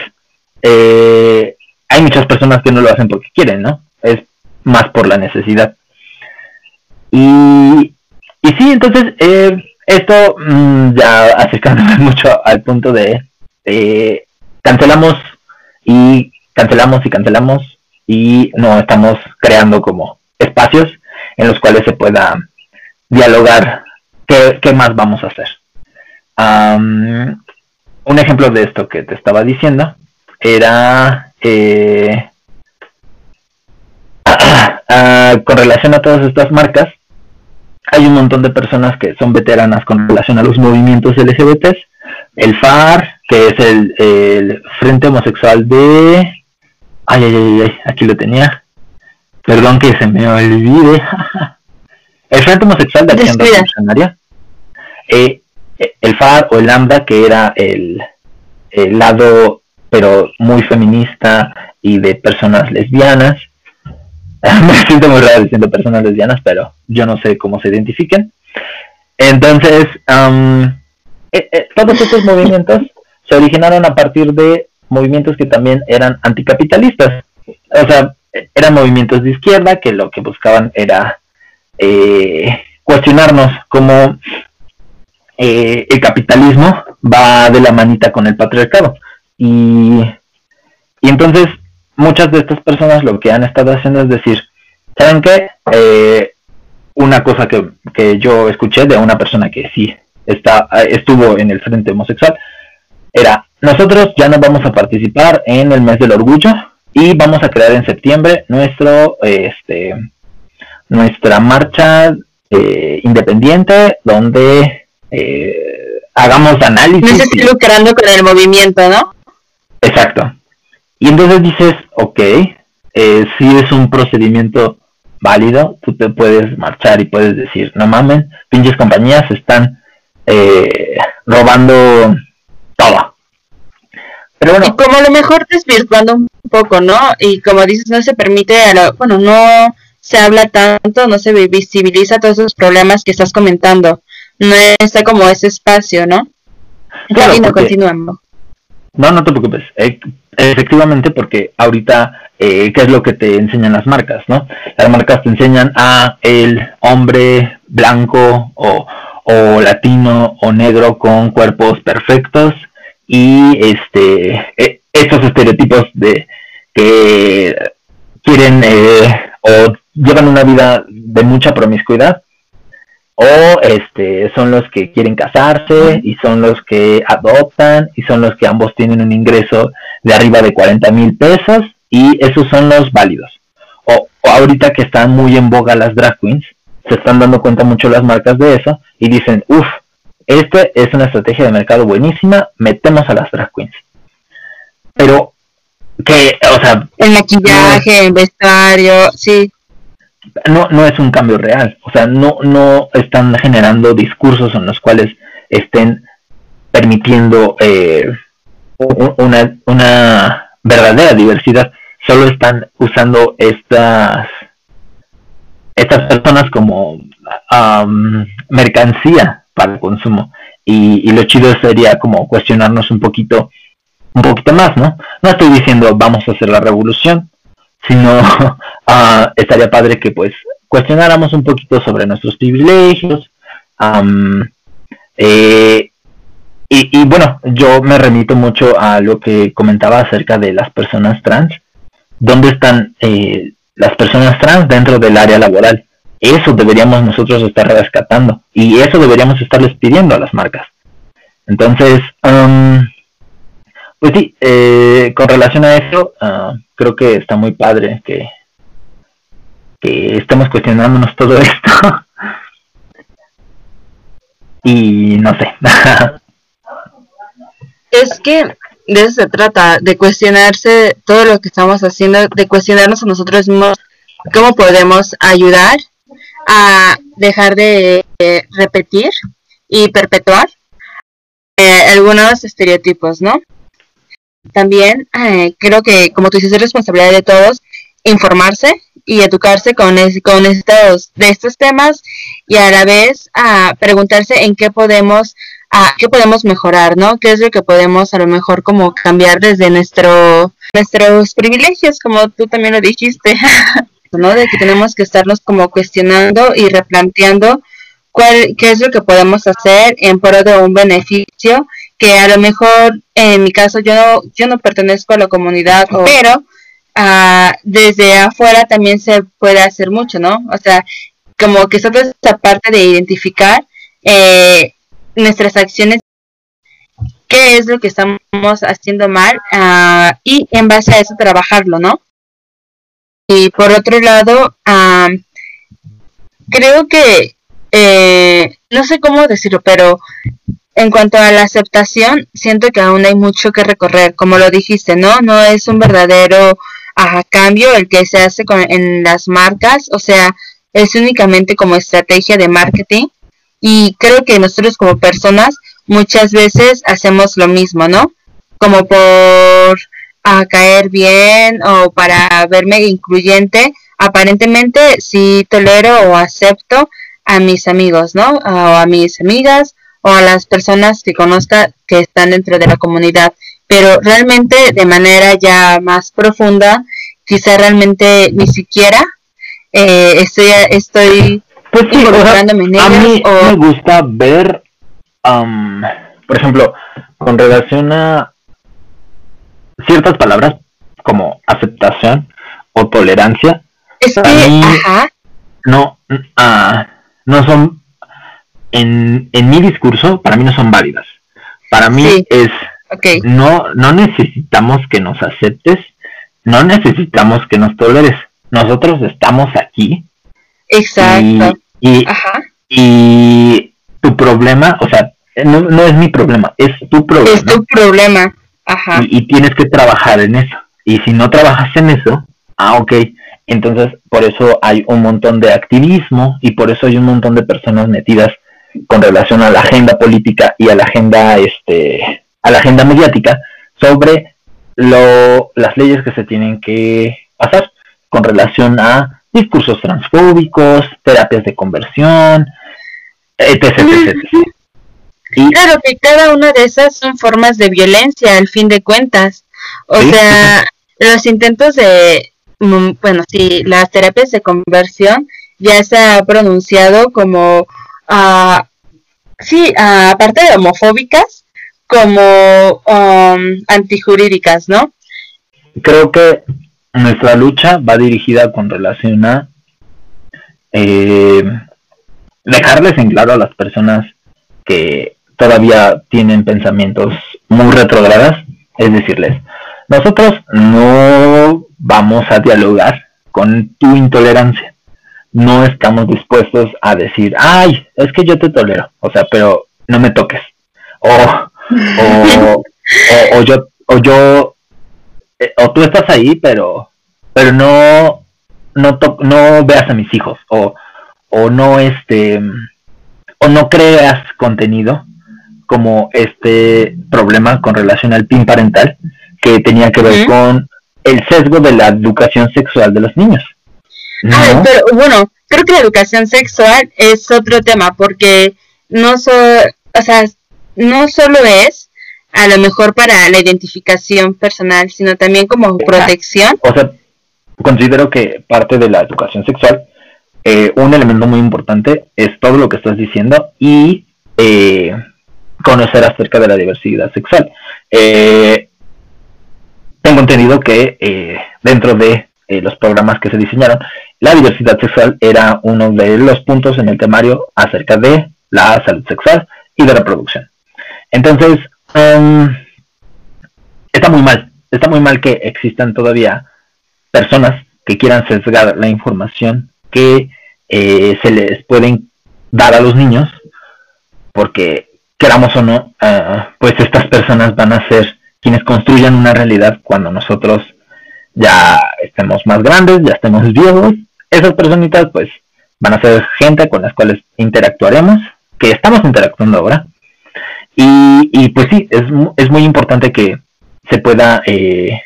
eh, hay muchas personas que no lo hacen porque quieren, ¿no? Es más por la necesidad. Y, y sí, entonces, esto mm, ya acercándome mucho al punto de cancelamos y cancelamos y cancelamos y no estamos creando como espacios en los cuales se pueda dialogar qué, más vamos a hacer. un ejemplo de esto que te estaba diciendo era eh, con relación a todas estas marcas, hay un montón de personas que son veteranas con relación a los movimientos LGBTs. El FAR, que es el, Frente Homosexual de... Ay, ay, ay, ay, aquí lo tenía. Perdón que se me olvide. el Frente Homosexual de Acción Revolucionaria. Eh, el FAR o el Lambda, que era el, el lado, pero muy feminista y de personas lesbianas. me siento muy raro diciendo personas lesbianas, pero yo no sé cómo se identifiquen. Entonces, eh, eh, todos estos movimientos se originaron a partir de movimientos que también eran anticapitalistas. O sea, eran movimientos de izquierda que lo que buscaban era eh, cuestionarnos cómo el capitalismo va de la manita con el patriarcado. Y, y entonces muchas de estas personas lo que han estado haciendo es decir, ¿saben qué? Eh, una cosa que, yo escuché de una persona que sí está, estuvo en el frente homosexual era, nosotros ya no vamos a participar en el mes del orgullo y vamos a crear en septiembre nuestro, este, nuestra marcha eh, independiente donde eh, hagamos análisis. No se lucrando con el movimiento, ¿no? Exacto. Y entonces dices, ok, eh, si es un procedimiento válido, tú te puedes marchar y puedes decir, no mamen, pinches compañías están eh, robando todo. Pero bueno. Y como a lo mejor desvirtuando un poco, ¿no? Y como dices, no se permite, bueno, no se habla tanto, no se visibiliza todos esos problemas que estás comentando. No está como ese espacio, ¿no? Claro, y no continuamos. No, no te preocupes. Eh, efectivamente, porque ahorita, eh, ¿qué es lo que te enseñan las marcas, no? Las marcas te enseñan a el hombre blanco o, o latino o negro con cuerpos perfectos y este e, estos estereotipos de que quieren eh, o llevan una vida de mucha promiscuidad o este son los que quieren casarse y son los que adoptan y son los que ambos tienen un ingreso de arriba de 40 mil pesos y esos son los válidos. O, ahorita que están muy en boga las drag queens, se están dando cuenta mucho las marcas de eso y dicen, uff, esta es una estrategia de mercado buenísima, metemos a las drag queens. Pero que, o sea... El maquillaje, el vestuario, sí no, no es un cambio real. O sea, no, no están generando discursos en los cuales estén permitiendo eh, una, una verdadera diversidad. Solo están usando estas, estas personas como mercancía para el consumo. Y, y lo chido sería como cuestionarnos un poquito, un poquito más, ¿no? No estoy diciendo vamos a hacer la revolución, sino uh, estaría padre que pues cuestionáramos un poquito sobre nuestros privilegios. Eh, y, bueno, yo me remito mucho a lo que comentaba acerca de las personas trans. ¿Dónde están eh, las personas trans dentro del área laboral? Eso deberíamos nosotros estar rescatando y eso deberíamos estarles pidiendo a las marcas. Entonces, pues sí, eh, con relación a eso, uh, creo que está muy padre que, que estemos cuestionándonos todo esto. y no sé. es que de eso se trata, de cuestionarse todo lo que estamos haciendo, de cuestionarnos a nosotros mismos cómo podemos ayudar a dejar de repetir y perpetuar eh, algunos estereotipos, ¿no? También eh, creo que, como tú dices, es responsabilidad de todos informarse y educarse con, con estos, de estos temas y a la vez a preguntarse en qué podemos a qué podemos mejorar, ¿no? ¿Qué es lo que podemos a lo mejor como cambiar desde nuestro nuestros privilegios, como tú también lo dijiste, ¿no? De que tenemos que estarnos como cuestionando y replanteando cuál qué es lo que podemos hacer en pro de un beneficio que a lo mejor en mi caso yo no, yo no pertenezco a la comunidad, pero ah, desde afuera también se puede hacer mucho, ¿no? O sea, como que esta parte de identificar eh, nuestras acciones, qué es lo que estamos haciendo mal ah, y en base a eso trabajarlo, ¿no? Y por otro lado, creo que, eh, no sé cómo decirlo, pero en cuanto a la aceptación, siento que aún hay mucho que recorrer, como lo dijiste, ¿no? No es un verdadero cambio el que se hace con, en las marcas, o sea, es únicamente como estrategia de marketing y creo que nosotros como personas muchas veces hacemos lo mismo, ¿no? Como por a caer bien o para verme incluyente, aparentemente sí tolero o acepto a mis amigos, ¿no? O a mis amigas o a las personas que conozca que están dentro de la comunidad, pero realmente de manera ya más profunda, quizá realmente ni siquiera eh, estoy estoy pues a mí me gusta ver por ejemplo con relación a ciertas palabras como aceptación o tolerancia no uh, no son en, en mi discurso para mí no son válidas. Para mí es no no necesitamos que nos aceptes no necesitamos que nos toleres. Nosotros estamos aquí. Exacto. Y, y, tu problema o sea no, no es mi problema es tu problema. Es tu problema. Ajá. Y, tienes que trabajar en eso. Y si no trabajas en eso, ah, ok. Entonces, por eso hay un montón de activismo y por eso hay un montón de personas metidas con relación a la agenda política y a la agenda, este, a la agenda mediática sobre lo, las leyes que se tienen que pasar con relación a discursos transfóbicos, terapias de conversión, etc. etc. Y, claro que cada una de esas son formas de violencia, al fin de cuentas. O sea, los intentos de, mm, bueno, sí, las terapias de conversión ya se ha pronunciado como, uh, sí, aparte de homofóbicas, como um, antijurídicas, ¿no? Creo que nuestra lucha va dirigida con relación a eh, dejarles en claro a las personas que todavía tienen pensamientos muy retrogradas, es decirles, nosotros no vamos a dialogar con tu intolerancia. No estamos dispuestos a decir, ay, es que yo te tolero, o sea, pero no me toques. O, o, o, yo, o yo, eh, o tú estás ahí, pero, pero no, no, no veas a mis hijos, o, o no, este, o no creas contenido como este problema con relación al PIN parental que tenía que ver con el sesgo de la educación sexual de los niños. Ah, pero bueno, creo que la educación sexual es otro tema porque no so, o sea, no solo es a lo mejor para la identificación personal, sino también como protección. O sea, considero que parte de la educación sexual, eh, un elemento muy importante es todo lo que estás diciendo y eh, conocer acerca de la diversidad sexual. Eh, tengo entendido que eh, dentro de eh, los programas que se diseñaron, la diversidad sexual era uno de los puntos en el temario acerca de la salud sexual y de reproducción. Entonces, um, está muy mal, está muy mal que existan todavía personas que quieran sesgar la información que se les pueden dar a los niños, porque queramos o no, ah, pues estas personas van a ser quienes construyan una realidad cuando nosotros ya estemos más grandes, ya estemos viejos. Esas personitas pues van a ser gente con las cuales interactuaremos, que estamos interactuando ahora. Y, pues sí, es, es muy importante que se pueda eh,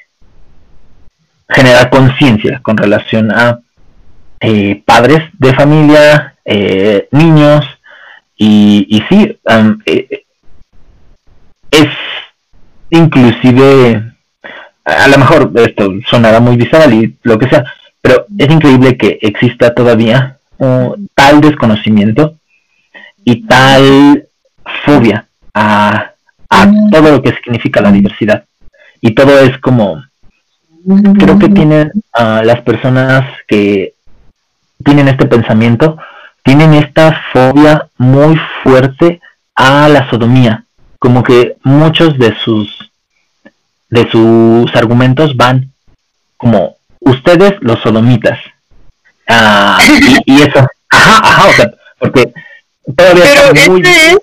generar conciencia con relación a eh, padres de familia, eh, niños, y, y sí, es inclusive, a lo mejor esto sonará muy visceral y lo que sea, pero es increíble que exista todavía tal desconocimiento y tal fobia a, a todo lo que significa la diversidad. Y todo es como, creo que tienen a las personas que tienen este pensamiento, tienen esta fobia muy fuerte a la sodomía, como que muchos de sus de sus argumentos van como ustedes los sodomitas. Ah, y, eso, ajá, ajá, o sea, porque todavía Pero muy... es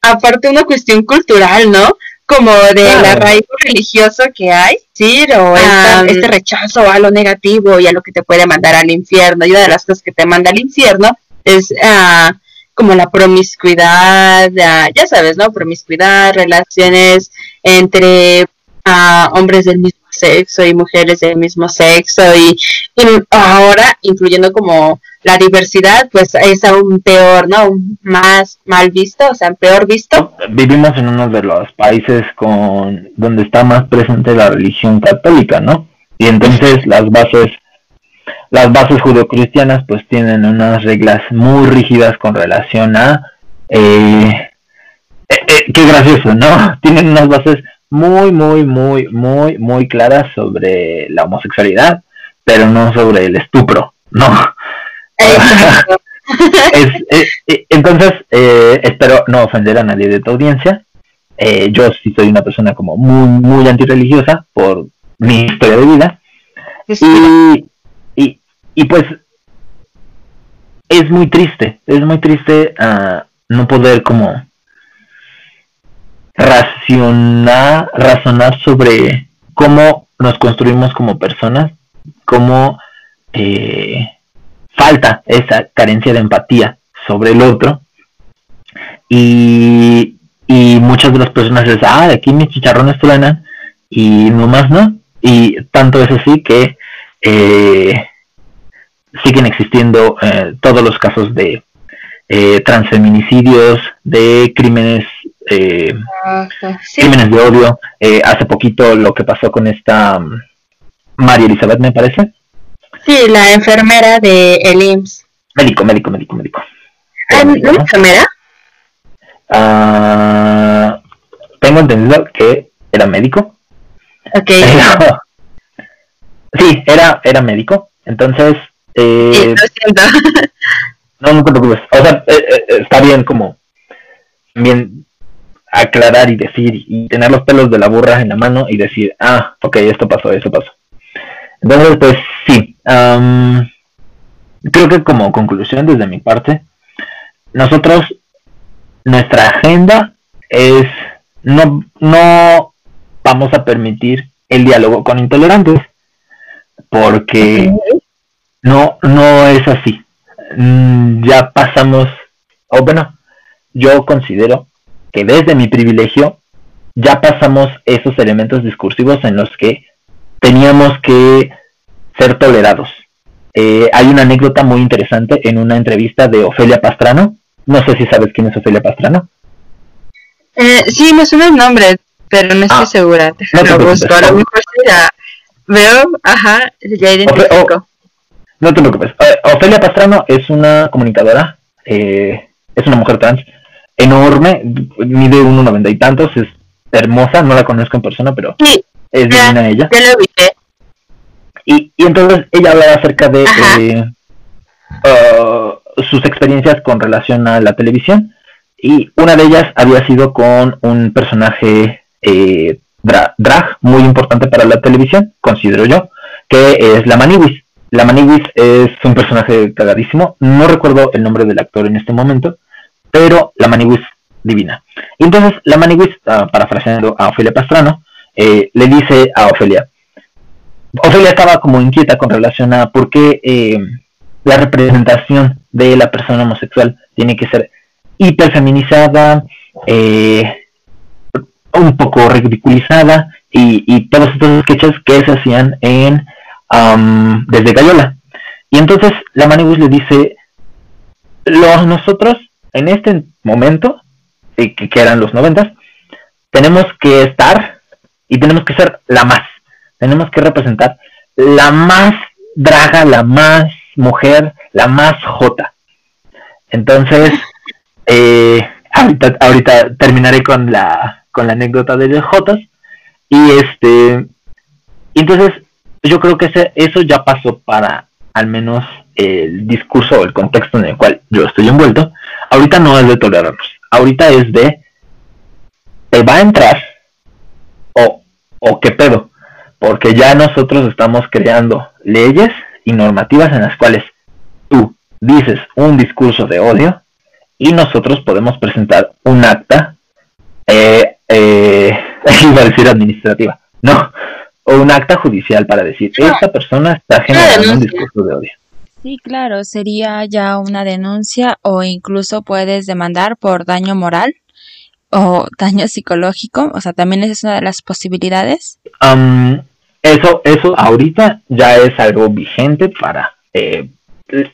aparte una cuestión cultural, ¿no? Como de la raíz religioso que hay, sí, o ah, este rechazo a lo negativo y a lo que te puede mandar al infierno. Y una de las cosas que te manda al infierno es ah, como la promiscuidad, ya sabes, ¿no? Promiscuidad, relaciones entre hombres del mismo sexo y mujeres del mismo sexo y, ahora incluyendo como la diversidad pues es aún peor, ¿no? Más mal visto, o sea, peor visto. Vivimos en uno de los países con donde está más presente la religión católica, ¿no? Y entonces las bases las bases judeocristianas pues tienen unas reglas muy rígidas con relación a eh, eh, eh, qué gracioso, ¿no? Tienen unas bases muy, muy, muy, muy, muy claras sobre la homosexualidad, pero no sobre el estupro, ¿no? entonces, eh, espero no ofender a nadie de tu audiencia. Eh, yo sí soy una persona como muy, muy antirreligiosa por mi historia de vida. Y, y, y pues es muy triste, es muy triste uh, no poder como racionar, razonar sobre cómo nos construimos como personas, cómo eh, falta esa carencia de empatía sobre el otro. Y, y muchas de las personas dicen, ah, aquí mis chicharrones truenan y no más no, y tanto es así que eh, siguen existiendo eh, todos los casos de transfeminicidios, de crímenes eh, crímenes de odio. Eh, hace poquito lo que pasó con esta um, María Elizabeth, me parece. Sí, la enfermera de el IMSS. Médico, médico, médico, médico. ¿Ah, enfermera? Ah, tengo entendido que era médico. Ok. sí, era, era médico. Entonces, eh, no, no te preocupes. O sea, eh, está bien como bien aclarar y decir y tener los pelos de la burra en la mano y decir, ah, ok, esto pasó, esto pasó. Entonces, pues sí, creo que como conclusión desde mi parte, nosotros, nuestra agenda es, no, no vamos a permitir el diálogo con intolerantes, porque no, no es así. Mm, ya pasamos, o bueno, yo considero que desde mi privilegio ya pasamos esos elementos discursivos en los que teníamos que ser tolerados. Eh, hay una anécdota muy interesante en una entrevista de Ofelia Pastrano. No sé si sabes quién es Ofelia Pastrano. Eh, sí, me suena el nombre, pero no estoy ah, segura. No te busco. A lo mejor veo, ajá, ya identifico. no te preocupes. Eh, Ofelia Pastrano es una comunicadora, eh, es una mujer trans enorme, mide uno noventa y tantos, es hermosa, no la conozco en persona, pero es divina ella. Y, y entonces ella hablaba acerca de uh, sus experiencias con relación a la televisión. Y una de ellas había sido con un personaje eh, drag muy importante para la televisión, considero yo, que es la Maniwis. La Maniwis es un personaje cagadísimo, no recuerdo el nombre del actor en este momento, pero la Maniwis divina. Entonces la Maniwis, uh, parafraseando a Ofelia Pastrano, eh, le dice a Ofelia, Ofelia estaba como inquieta con relación a por qué eh, la representación de la persona homosexual tiene que ser hiperfeminizada, eh, un poco ridiculizada y, y, todos estos sketches que se hacían en desde Gayola. Y entonces la Maniwis le dice, los, nosotros en este momento, que, que eran los noventas, tenemos que estar y tenemos que ser la más. Tenemos que representar la más draga, la más mujer, la más jota. Entonces, eh, ahorita, terminaré con la con la anécdota de Jotas. Y este, entonces yo creo que ese, eso ya pasó para al menos el discurso o el contexto en el cual yo estoy envuelto. Ahorita no es de tolerarnos, ahorita es de, ¿te va a entrar? O, o qué pedo, porque ya nosotros estamos creando leyes y normativas en las cuales tú dices un discurso de odio y nosotros podemos presentar un acta, eh, eh, iba a decir administrativa, no, o un acta judicial para decir, esta persona está generando un discurso de odio. Sí, claro, sería ya una denuncia o incluso puedes demandar por daño moral o daño psicológico, o sea, también es una de las posibilidades. eso, eso ahorita ya es algo vigente para eh,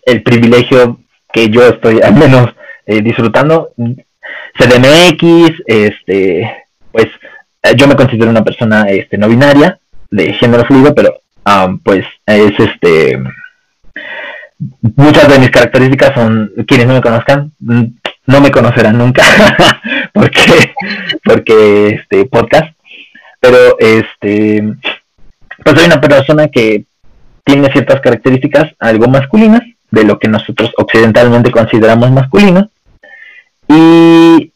el privilegio que yo estoy al menos eh, disfrutando. CDMX, este, pues eh, yo me considero una persona este, no binaria, de género fluido, pero pues es este muchas de mis características son quienes no me conozcan no me conocerán nunca porque porque este podcast pero este pues soy una persona que tiene ciertas características algo masculinas, de lo que nosotros occidentalmente consideramos masculino. Y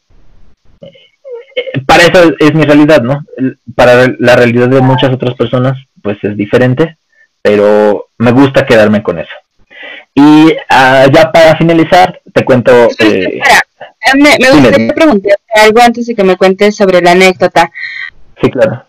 eh, para eso es mi realidad, ¿no? Para la realidad de muchas otras personas, pues es diferente, pero me gusta quedarme con eso. Y ah, ya para finalizar, te cuento... Eh, me, me gustaría preguntarte algo antes de que me cuentes sobre la anécdota. Sí, claro.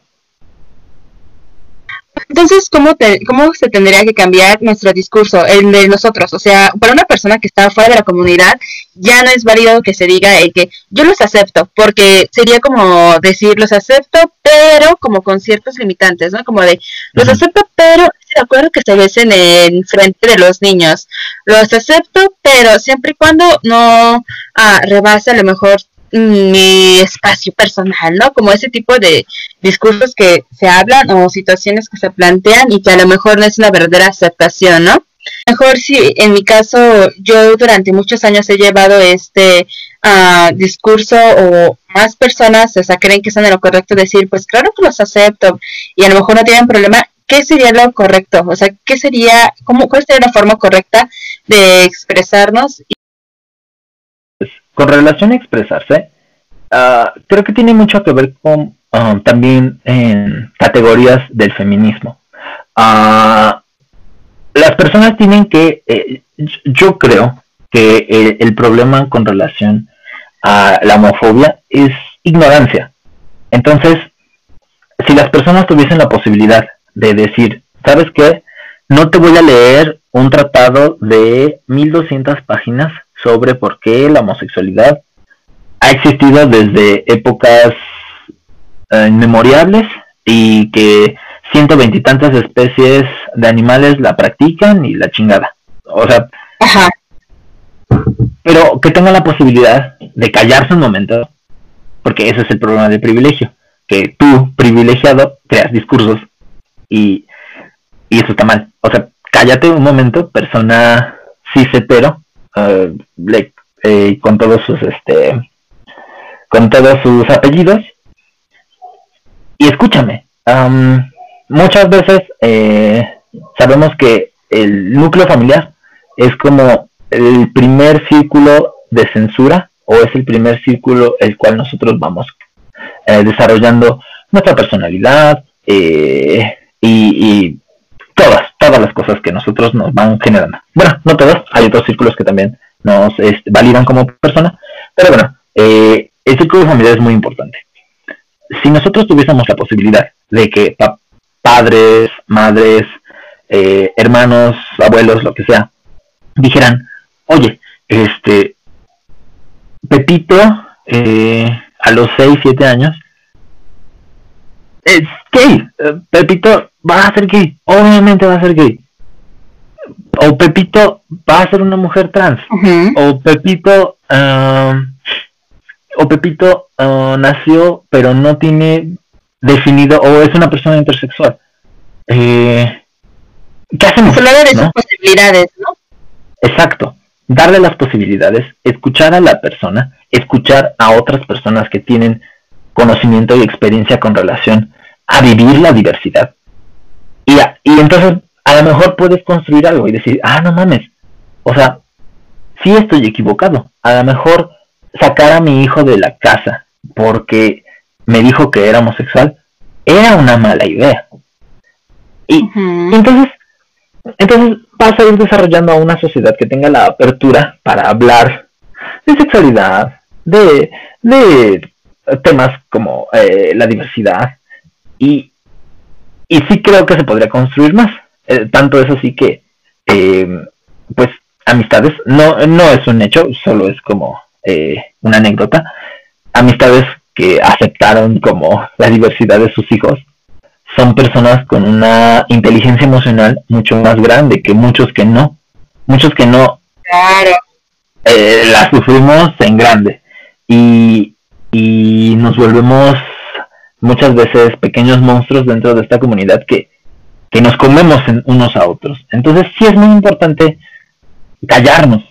Entonces, ¿cómo, ¿cómo se tendría que cambiar nuestro discurso, el de nosotros? O sea, para una persona que está fuera de la comunidad, ya no es válido que se diga el que yo los acepto, porque sería como decir los acepto, pero como con ciertos limitantes, ¿no? Como de los acepto, pero de acuerdo que se besen en frente de los niños. Los acepto, pero siempre y cuando no ah, rebase a lo mejor mi espacio personal, ¿no? Como ese tipo de discursos que se hablan o situaciones que se plantean y que a lo mejor no es una verdadera aceptación, ¿no? Mejor si en mi caso yo durante muchos años he llevado este uh, discurso o más personas, o sea, creen que son de lo correcto decir, pues claro que los acepto y a lo mejor no tienen problema, ¿qué sería lo correcto? O sea, ¿qué sería, cómo, cuál sería la forma correcta de expresarnos con relación a expresarse, ah, creo que tiene mucho que ver con ah, también en categorías del feminismo. Ah, las personas tienen que, eh, yo creo que el, el problema con relación a la homofobia es ignorancia. Entonces, si las personas tuviesen la posibilidad de decir, ¿sabes qué? No te voy a leer un tratado de 1200 páginas sobre por qué la homosexualidad ha existido desde épocas eh, inmemoriales y que ciento veintitantas especies de animales la practican y la chingada. O sea, pero que tengan la posibilidad de callarse un momento, porque ese es el problema del privilegio, que tú, privilegiado, creas discursos y, y eso está mal. O sea, cállate un momento, persona cis hetero, eh, con todos sus este con todos sus apellidos. Y escúchame muchas veces eh, sabemos que el núcleo familiar es como el primer círculo de censura o es el primer círculo el cual nosotros vamos desarrollando nuestra personalidad y, y todas, todas las cosas que nosotros nos van generando. Bueno, no todas, hay otros círculos que también nos este, validan como persona, pero bueno, eh, el círculo familiar es muy importante. Si nosotros tuviésemos la posibilidad de que padres, madres, eh, hermanos, abuelos, lo que sea, dijeran, oye, este, Pepito, eh, a los 6, 7 años, es gay. Pepito va a ser gay. Obviamente va a ser gay. O Pepito va a ser una mujer trans. O Pepito. o Pepito ah, nació, pero no tiene definido. O es una persona intersexual. Eh, ¿Qué hacemos? De sus posibilidades, ¿no? Exacto. Darle las posibilidades, escuchar a la persona, escuchar a otras personas que tienen conocimiento y experiencia con relación a vivir la diversidad. Y, y entonces a lo mejor puedes construir algo y decir, ah, no mames, o sea, sí estoy equivocado. A lo mejor sacar a mi hijo de la casa porque me dijo que era homosexual era una mala idea. Y entonces, entonces vas a ir desarrollando una sociedad que tenga la apertura para hablar de sexualidad, de, de temas como eh, la diversidad y, y sí creo que se podría construir más. Eh, tanto es así que, eh, pues, amistades, no, no es un hecho, solo es como una anécdota. Amistades que aceptaron como la diversidad de sus hijos son personas con una inteligencia emocional mucho más grande que muchos que no. Muchos que no claro. eh, la sufrimos en grande y, y nos volvemos muchas veces pequeños monstruos dentro de esta comunidad que, que nos comemos en unos a otros. Entonces sí es muy importante callarnos,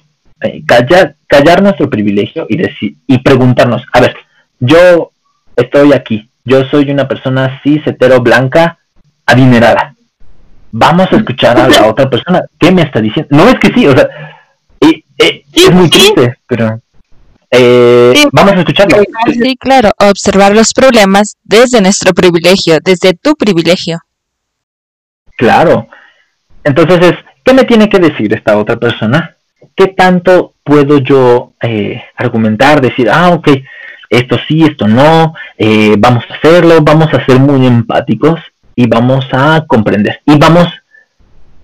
eh, callar, callar nuestro privilegio y, decir, y preguntarnos, a ver, yo estoy aquí, yo soy una persona cis, hetero, blanca, adinerada. Vamos a escuchar a la otra persona. ¿Qué me está diciendo? No es que sí, o sea, es muy triste, pero eh, vamos a escucharlo. Sí, claro, observar los problemas desde nuestro privilegio, desde tu privilegio. Claro. Entonces es, ¿qué me tiene que decir esta otra persona? ¿Qué tanto puedo yo eh, argumentar, decir, ah, ok, esto sí, esto no, eh, vamos a hacerlo, vamos a ser muy empáticos y vamos a comprender. Y vamos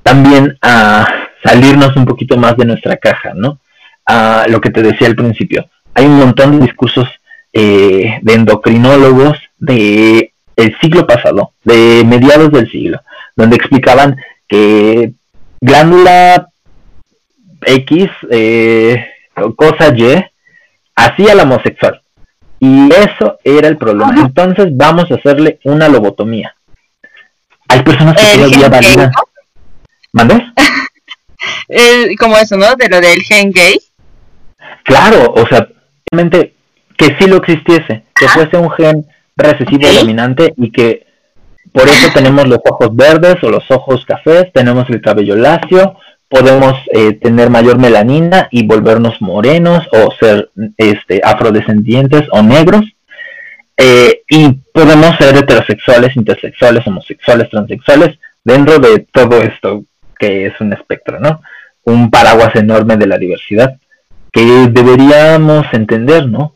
también a salirnos un poquito más de nuestra caja, ¿no? A lo que te decía al principio. Hay un montón de discursos eh, de endocrinólogos de el siglo pasado, de mediados del siglo, donde explicaban que glándula X, eh, cosa Y, hacía la homosexual. Y eso era el problema. Entonces vamos a hacerle una lobotomía. Hay personas que todavía validan. ¿Mandes? como eso, ¿no? De lo del gen gay. Claro, o sea, realmente que sí lo existiese, que fuese un gen recesivo dominante y que por eso tenemos los ojos verdes o los ojos cafés, tenemos el cabello lacio, podemos eh, tener mayor melanina y volvernos morenos o ser este, afrodescendientes o negros. Eh, y podemos ser heterosexuales, intersexuales, homosexuales, transexuales, dentro de todo esto que es un espectro, ¿no? Un paraguas enorme de la diversidad que deberíamos entender, ¿no?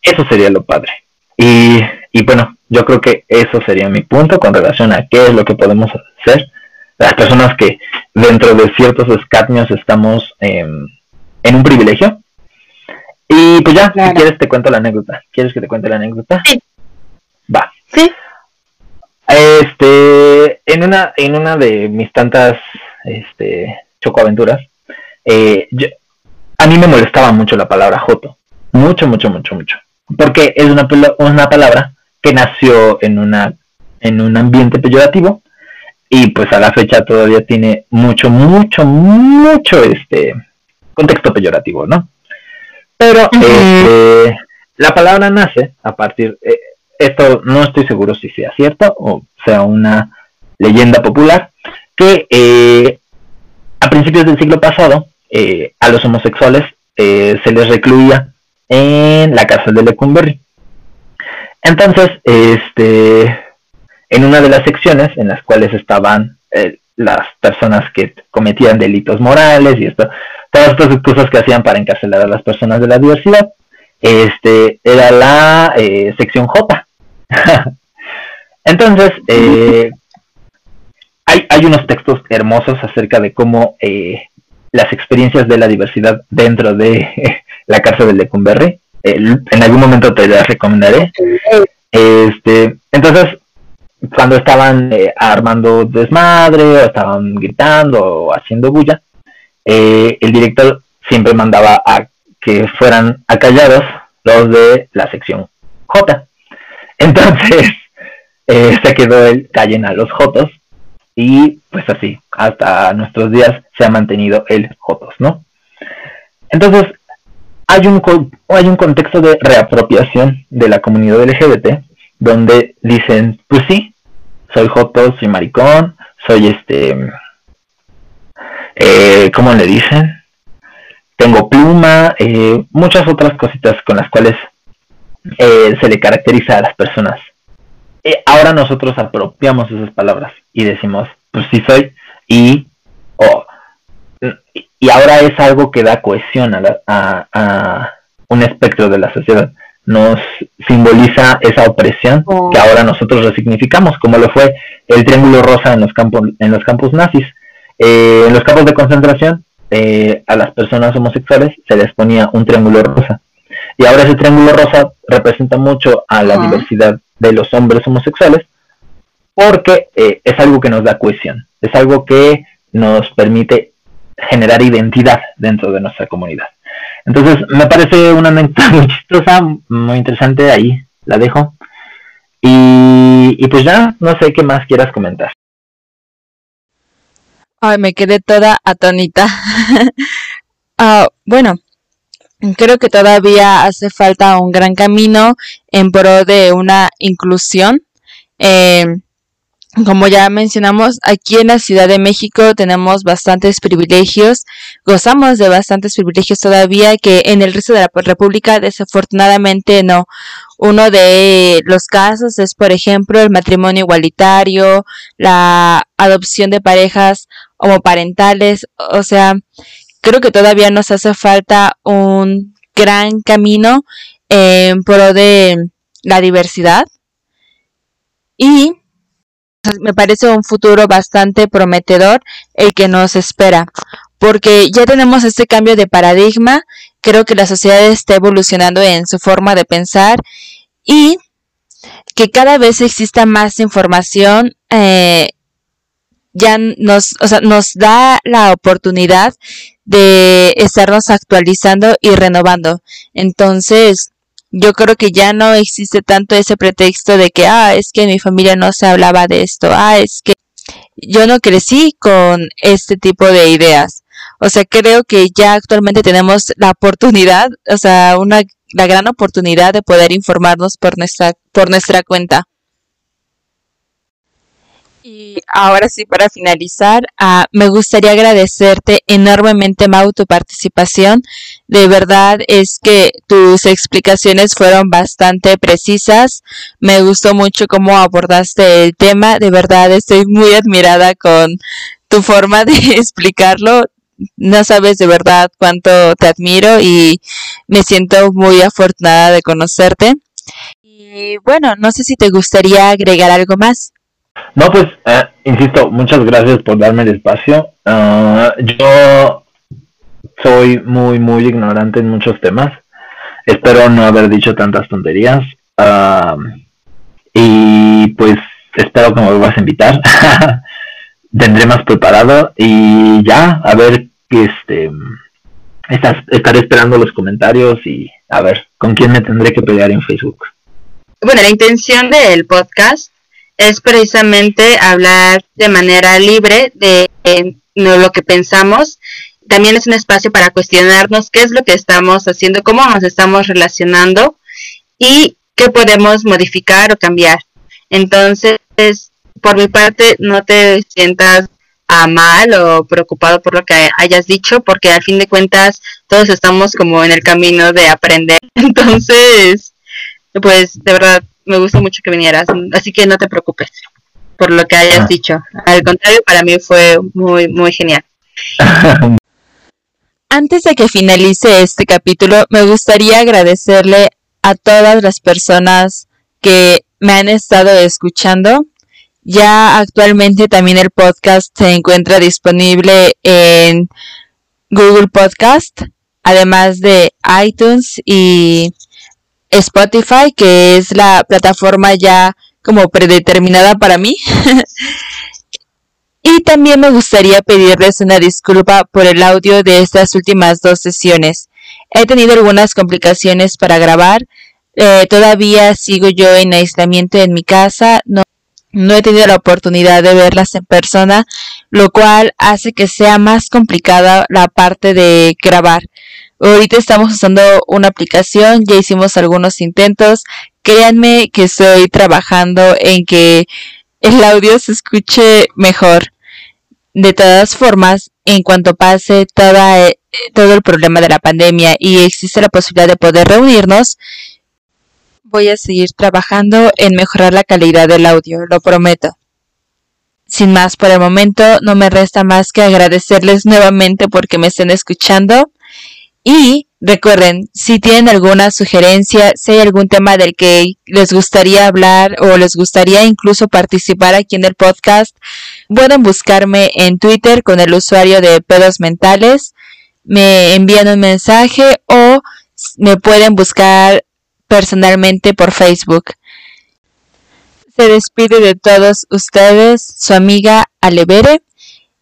Eso sería lo padre. Y, y bueno, yo creo que eso sería mi punto con relación a qué es lo que podemos hacer las personas que dentro de ciertos escatnios estamos en un privilegio. Y pues ya, si quieres te cuento la anécdota. ¿Quieres que te cuente la anécdota? Sí. Va. Sí. Este, en una, en una de mis tantas, este, chocoaventuras, eh, a mí me molestaba mucho la palabra joto. Mucho, mucho, mucho, mucho. Porque es una, una palabra que nació en una, en un ambiente peyorativo y pues a la fecha todavía tiene mucho, mucho, mucho este contexto peyorativo, ¿no? Pero este, la palabra nace a partir, eh, esto no estoy seguro si sea cierto o sea una leyenda popular, que eh, a principios del siglo pasado eh, a los homosexuales se les recluía en la cárcel de Lecumberri. Entonces, este, en una de las secciones en las cuales estaban eh, las personas que cometían delitos morales y esto, todas estas cosas que hacían para encarcelar a las personas de la diversidad, este, era la eh, sección J. Entonces, eh, hay, hay, unos textos hermosos acerca de cómo las experiencias de la diversidad dentro de la cárcel de Lecumberri, en algún momento te las recomendaré. Este, entonces, cuando estaban eh, armando desmadre o estaban gritando o haciendo bulla, eh, el director siempre mandaba a que fueran acallados los de la sección J. Entonces eh, se quedó el callen a los Jotos y pues así, hasta nuestros días se ha mantenido el Jotos, ¿no? Entonces, hay un, hay un contexto de reapropiación de la comunidad LGBT donde dicen, pues sí, soy joto, soy maricón, soy este, eh, ¿cómo le dicen? Tengo pluma, eh, muchas otras cositas con las cuales eh, se le caracteriza a las personas. Eh, ahora nosotros apropiamos esas palabras y decimos, pues sí soy, y, y ahora es algo que da cohesión a, a, un espectro de la sociedad. Nos simboliza esa opresión oh. que ahora nosotros resignificamos, como lo fue el triángulo rosa en los campos, en los campos nazis. Eh, en los campos de concentración, eh, a las personas homosexuales se les ponía un triángulo rosa. Y ahora ese triángulo rosa representa mucho a la diversidad de los hombres homosexuales porque eh, es algo que nos da cohesión, es algo que nos permite generar identidad dentro de nuestra comunidad. Entonces, me parece una anécdota muy chistosa, muy interesante, ahí la dejo. Y, y pues ya, no sé qué más quieras comentar. Ay, me quedé toda atónita. Ah, bueno, creo que todavía hace falta un gran camino en pro de una inclusión. Eh, como ya mencionamos, aquí en la Ciudad de México tenemos bastantes privilegios, gozamos de bastantes privilegios todavía que en el resto de la República desafortunadamente no. Uno de los casos es, por ejemplo, el matrimonio igualitario, la adopción de parejas homoparentales, o sea, creo que todavía nos hace falta un gran camino en pro de la diversidad. Y me parece un futuro bastante prometedor el que nos espera, porque ya tenemos este cambio de paradigma, creo que la sociedad está evolucionando en su forma de pensar y que cada vez exista más información eh, ya nos, o sea, nos da la oportunidad de estarnos actualizando y renovando. Entonces, yo creo que ya no existe tanto ese pretexto de que, ah, es que mi familia no se hablaba de esto, ah, es que yo no crecí con este tipo de ideas. O sea, creo que ya actualmente tenemos la oportunidad, o sea, una, la gran oportunidad de poder informarnos por nuestra, por nuestra cuenta. Y ahora sí, para finalizar, uh, me gustaría agradecerte enormemente, Mau, tu participación. De verdad es que tus explicaciones fueron bastante precisas. Me gustó mucho cómo abordaste el tema. De verdad estoy muy admirada con tu forma de explicarlo. No sabes de verdad cuánto te admiro y me siento muy afortunada de conocerte. Y bueno, no sé si te gustaría agregar algo más. No, pues, eh, insisto, muchas gracias por darme el espacio. Ah, yo soy muy, muy ignorante en muchos temas. Espero no haber dicho tantas tonterías. Ah, y pues espero que me vuelvas a invitar. Tendré más preparado y ya, a ver, este, estás, estaré esperando los comentarios y a ver con quién me tendré que pelear en Facebook. Bueno, la intención del podcast es precisamente hablar de manera libre de, lo que pensamos. También es un espacio para cuestionarnos qué es lo que estamos haciendo, cómo nos estamos relacionando y qué podemos modificar o cambiar. Entonces, por mi parte, no te sientas a mal o preocupado por lo que hayas dicho, porque al fin de cuentas todos estamos como en el camino de aprender. Entonces, pues de verdad, me gusta mucho que vinieras, así que no te preocupes por lo que hayas ah. dicho. Al contrario, para mí fue muy, muy genial. Antes de que finalice este capítulo, me gustaría agradecerle a todas las personas que me han estado escuchando. Ya actualmente también el podcast se encuentra disponible en Google Podcast, además de iTunes y Spotify, que es la plataforma ya como predeterminada para mí. y también me gustaría pedirles una disculpa por el audio de estas últimas dos sesiones. He tenido algunas complicaciones para grabar. Eh, todavía sigo yo en aislamiento en mi casa. No, no he tenido la oportunidad de verlas en persona, lo cual hace que sea más complicada la parte de grabar. Ahorita estamos usando una aplicación, ya hicimos algunos intentos. Créanme que estoy trabajando en que el audio se escuche mejor. De todas formas, en cuanto pase toda, eh, todo el problema de la pandemia y existe la posibilidad de poder reunirnos, voy a seguir trabajando en mejorar la calidad del audio, lo prometo. Sin más por el momento, no me resta más que agradecerles nuevamente porque me estén escuchando y recuerden, si tienen alguna sugerencia, si hay algún tema del que les gustaría hablar o les gustaría incluso participar aquí en el podcast, pueden buscarme en Twitter con el usuario de pedos mentales, me envían un mensaje o me pueden buscar personalmente por Facebook. Se despide de todos ustedes su amiga Alevere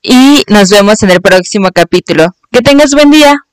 y nos vemos en el próximo capítulo. Que tengas buen día.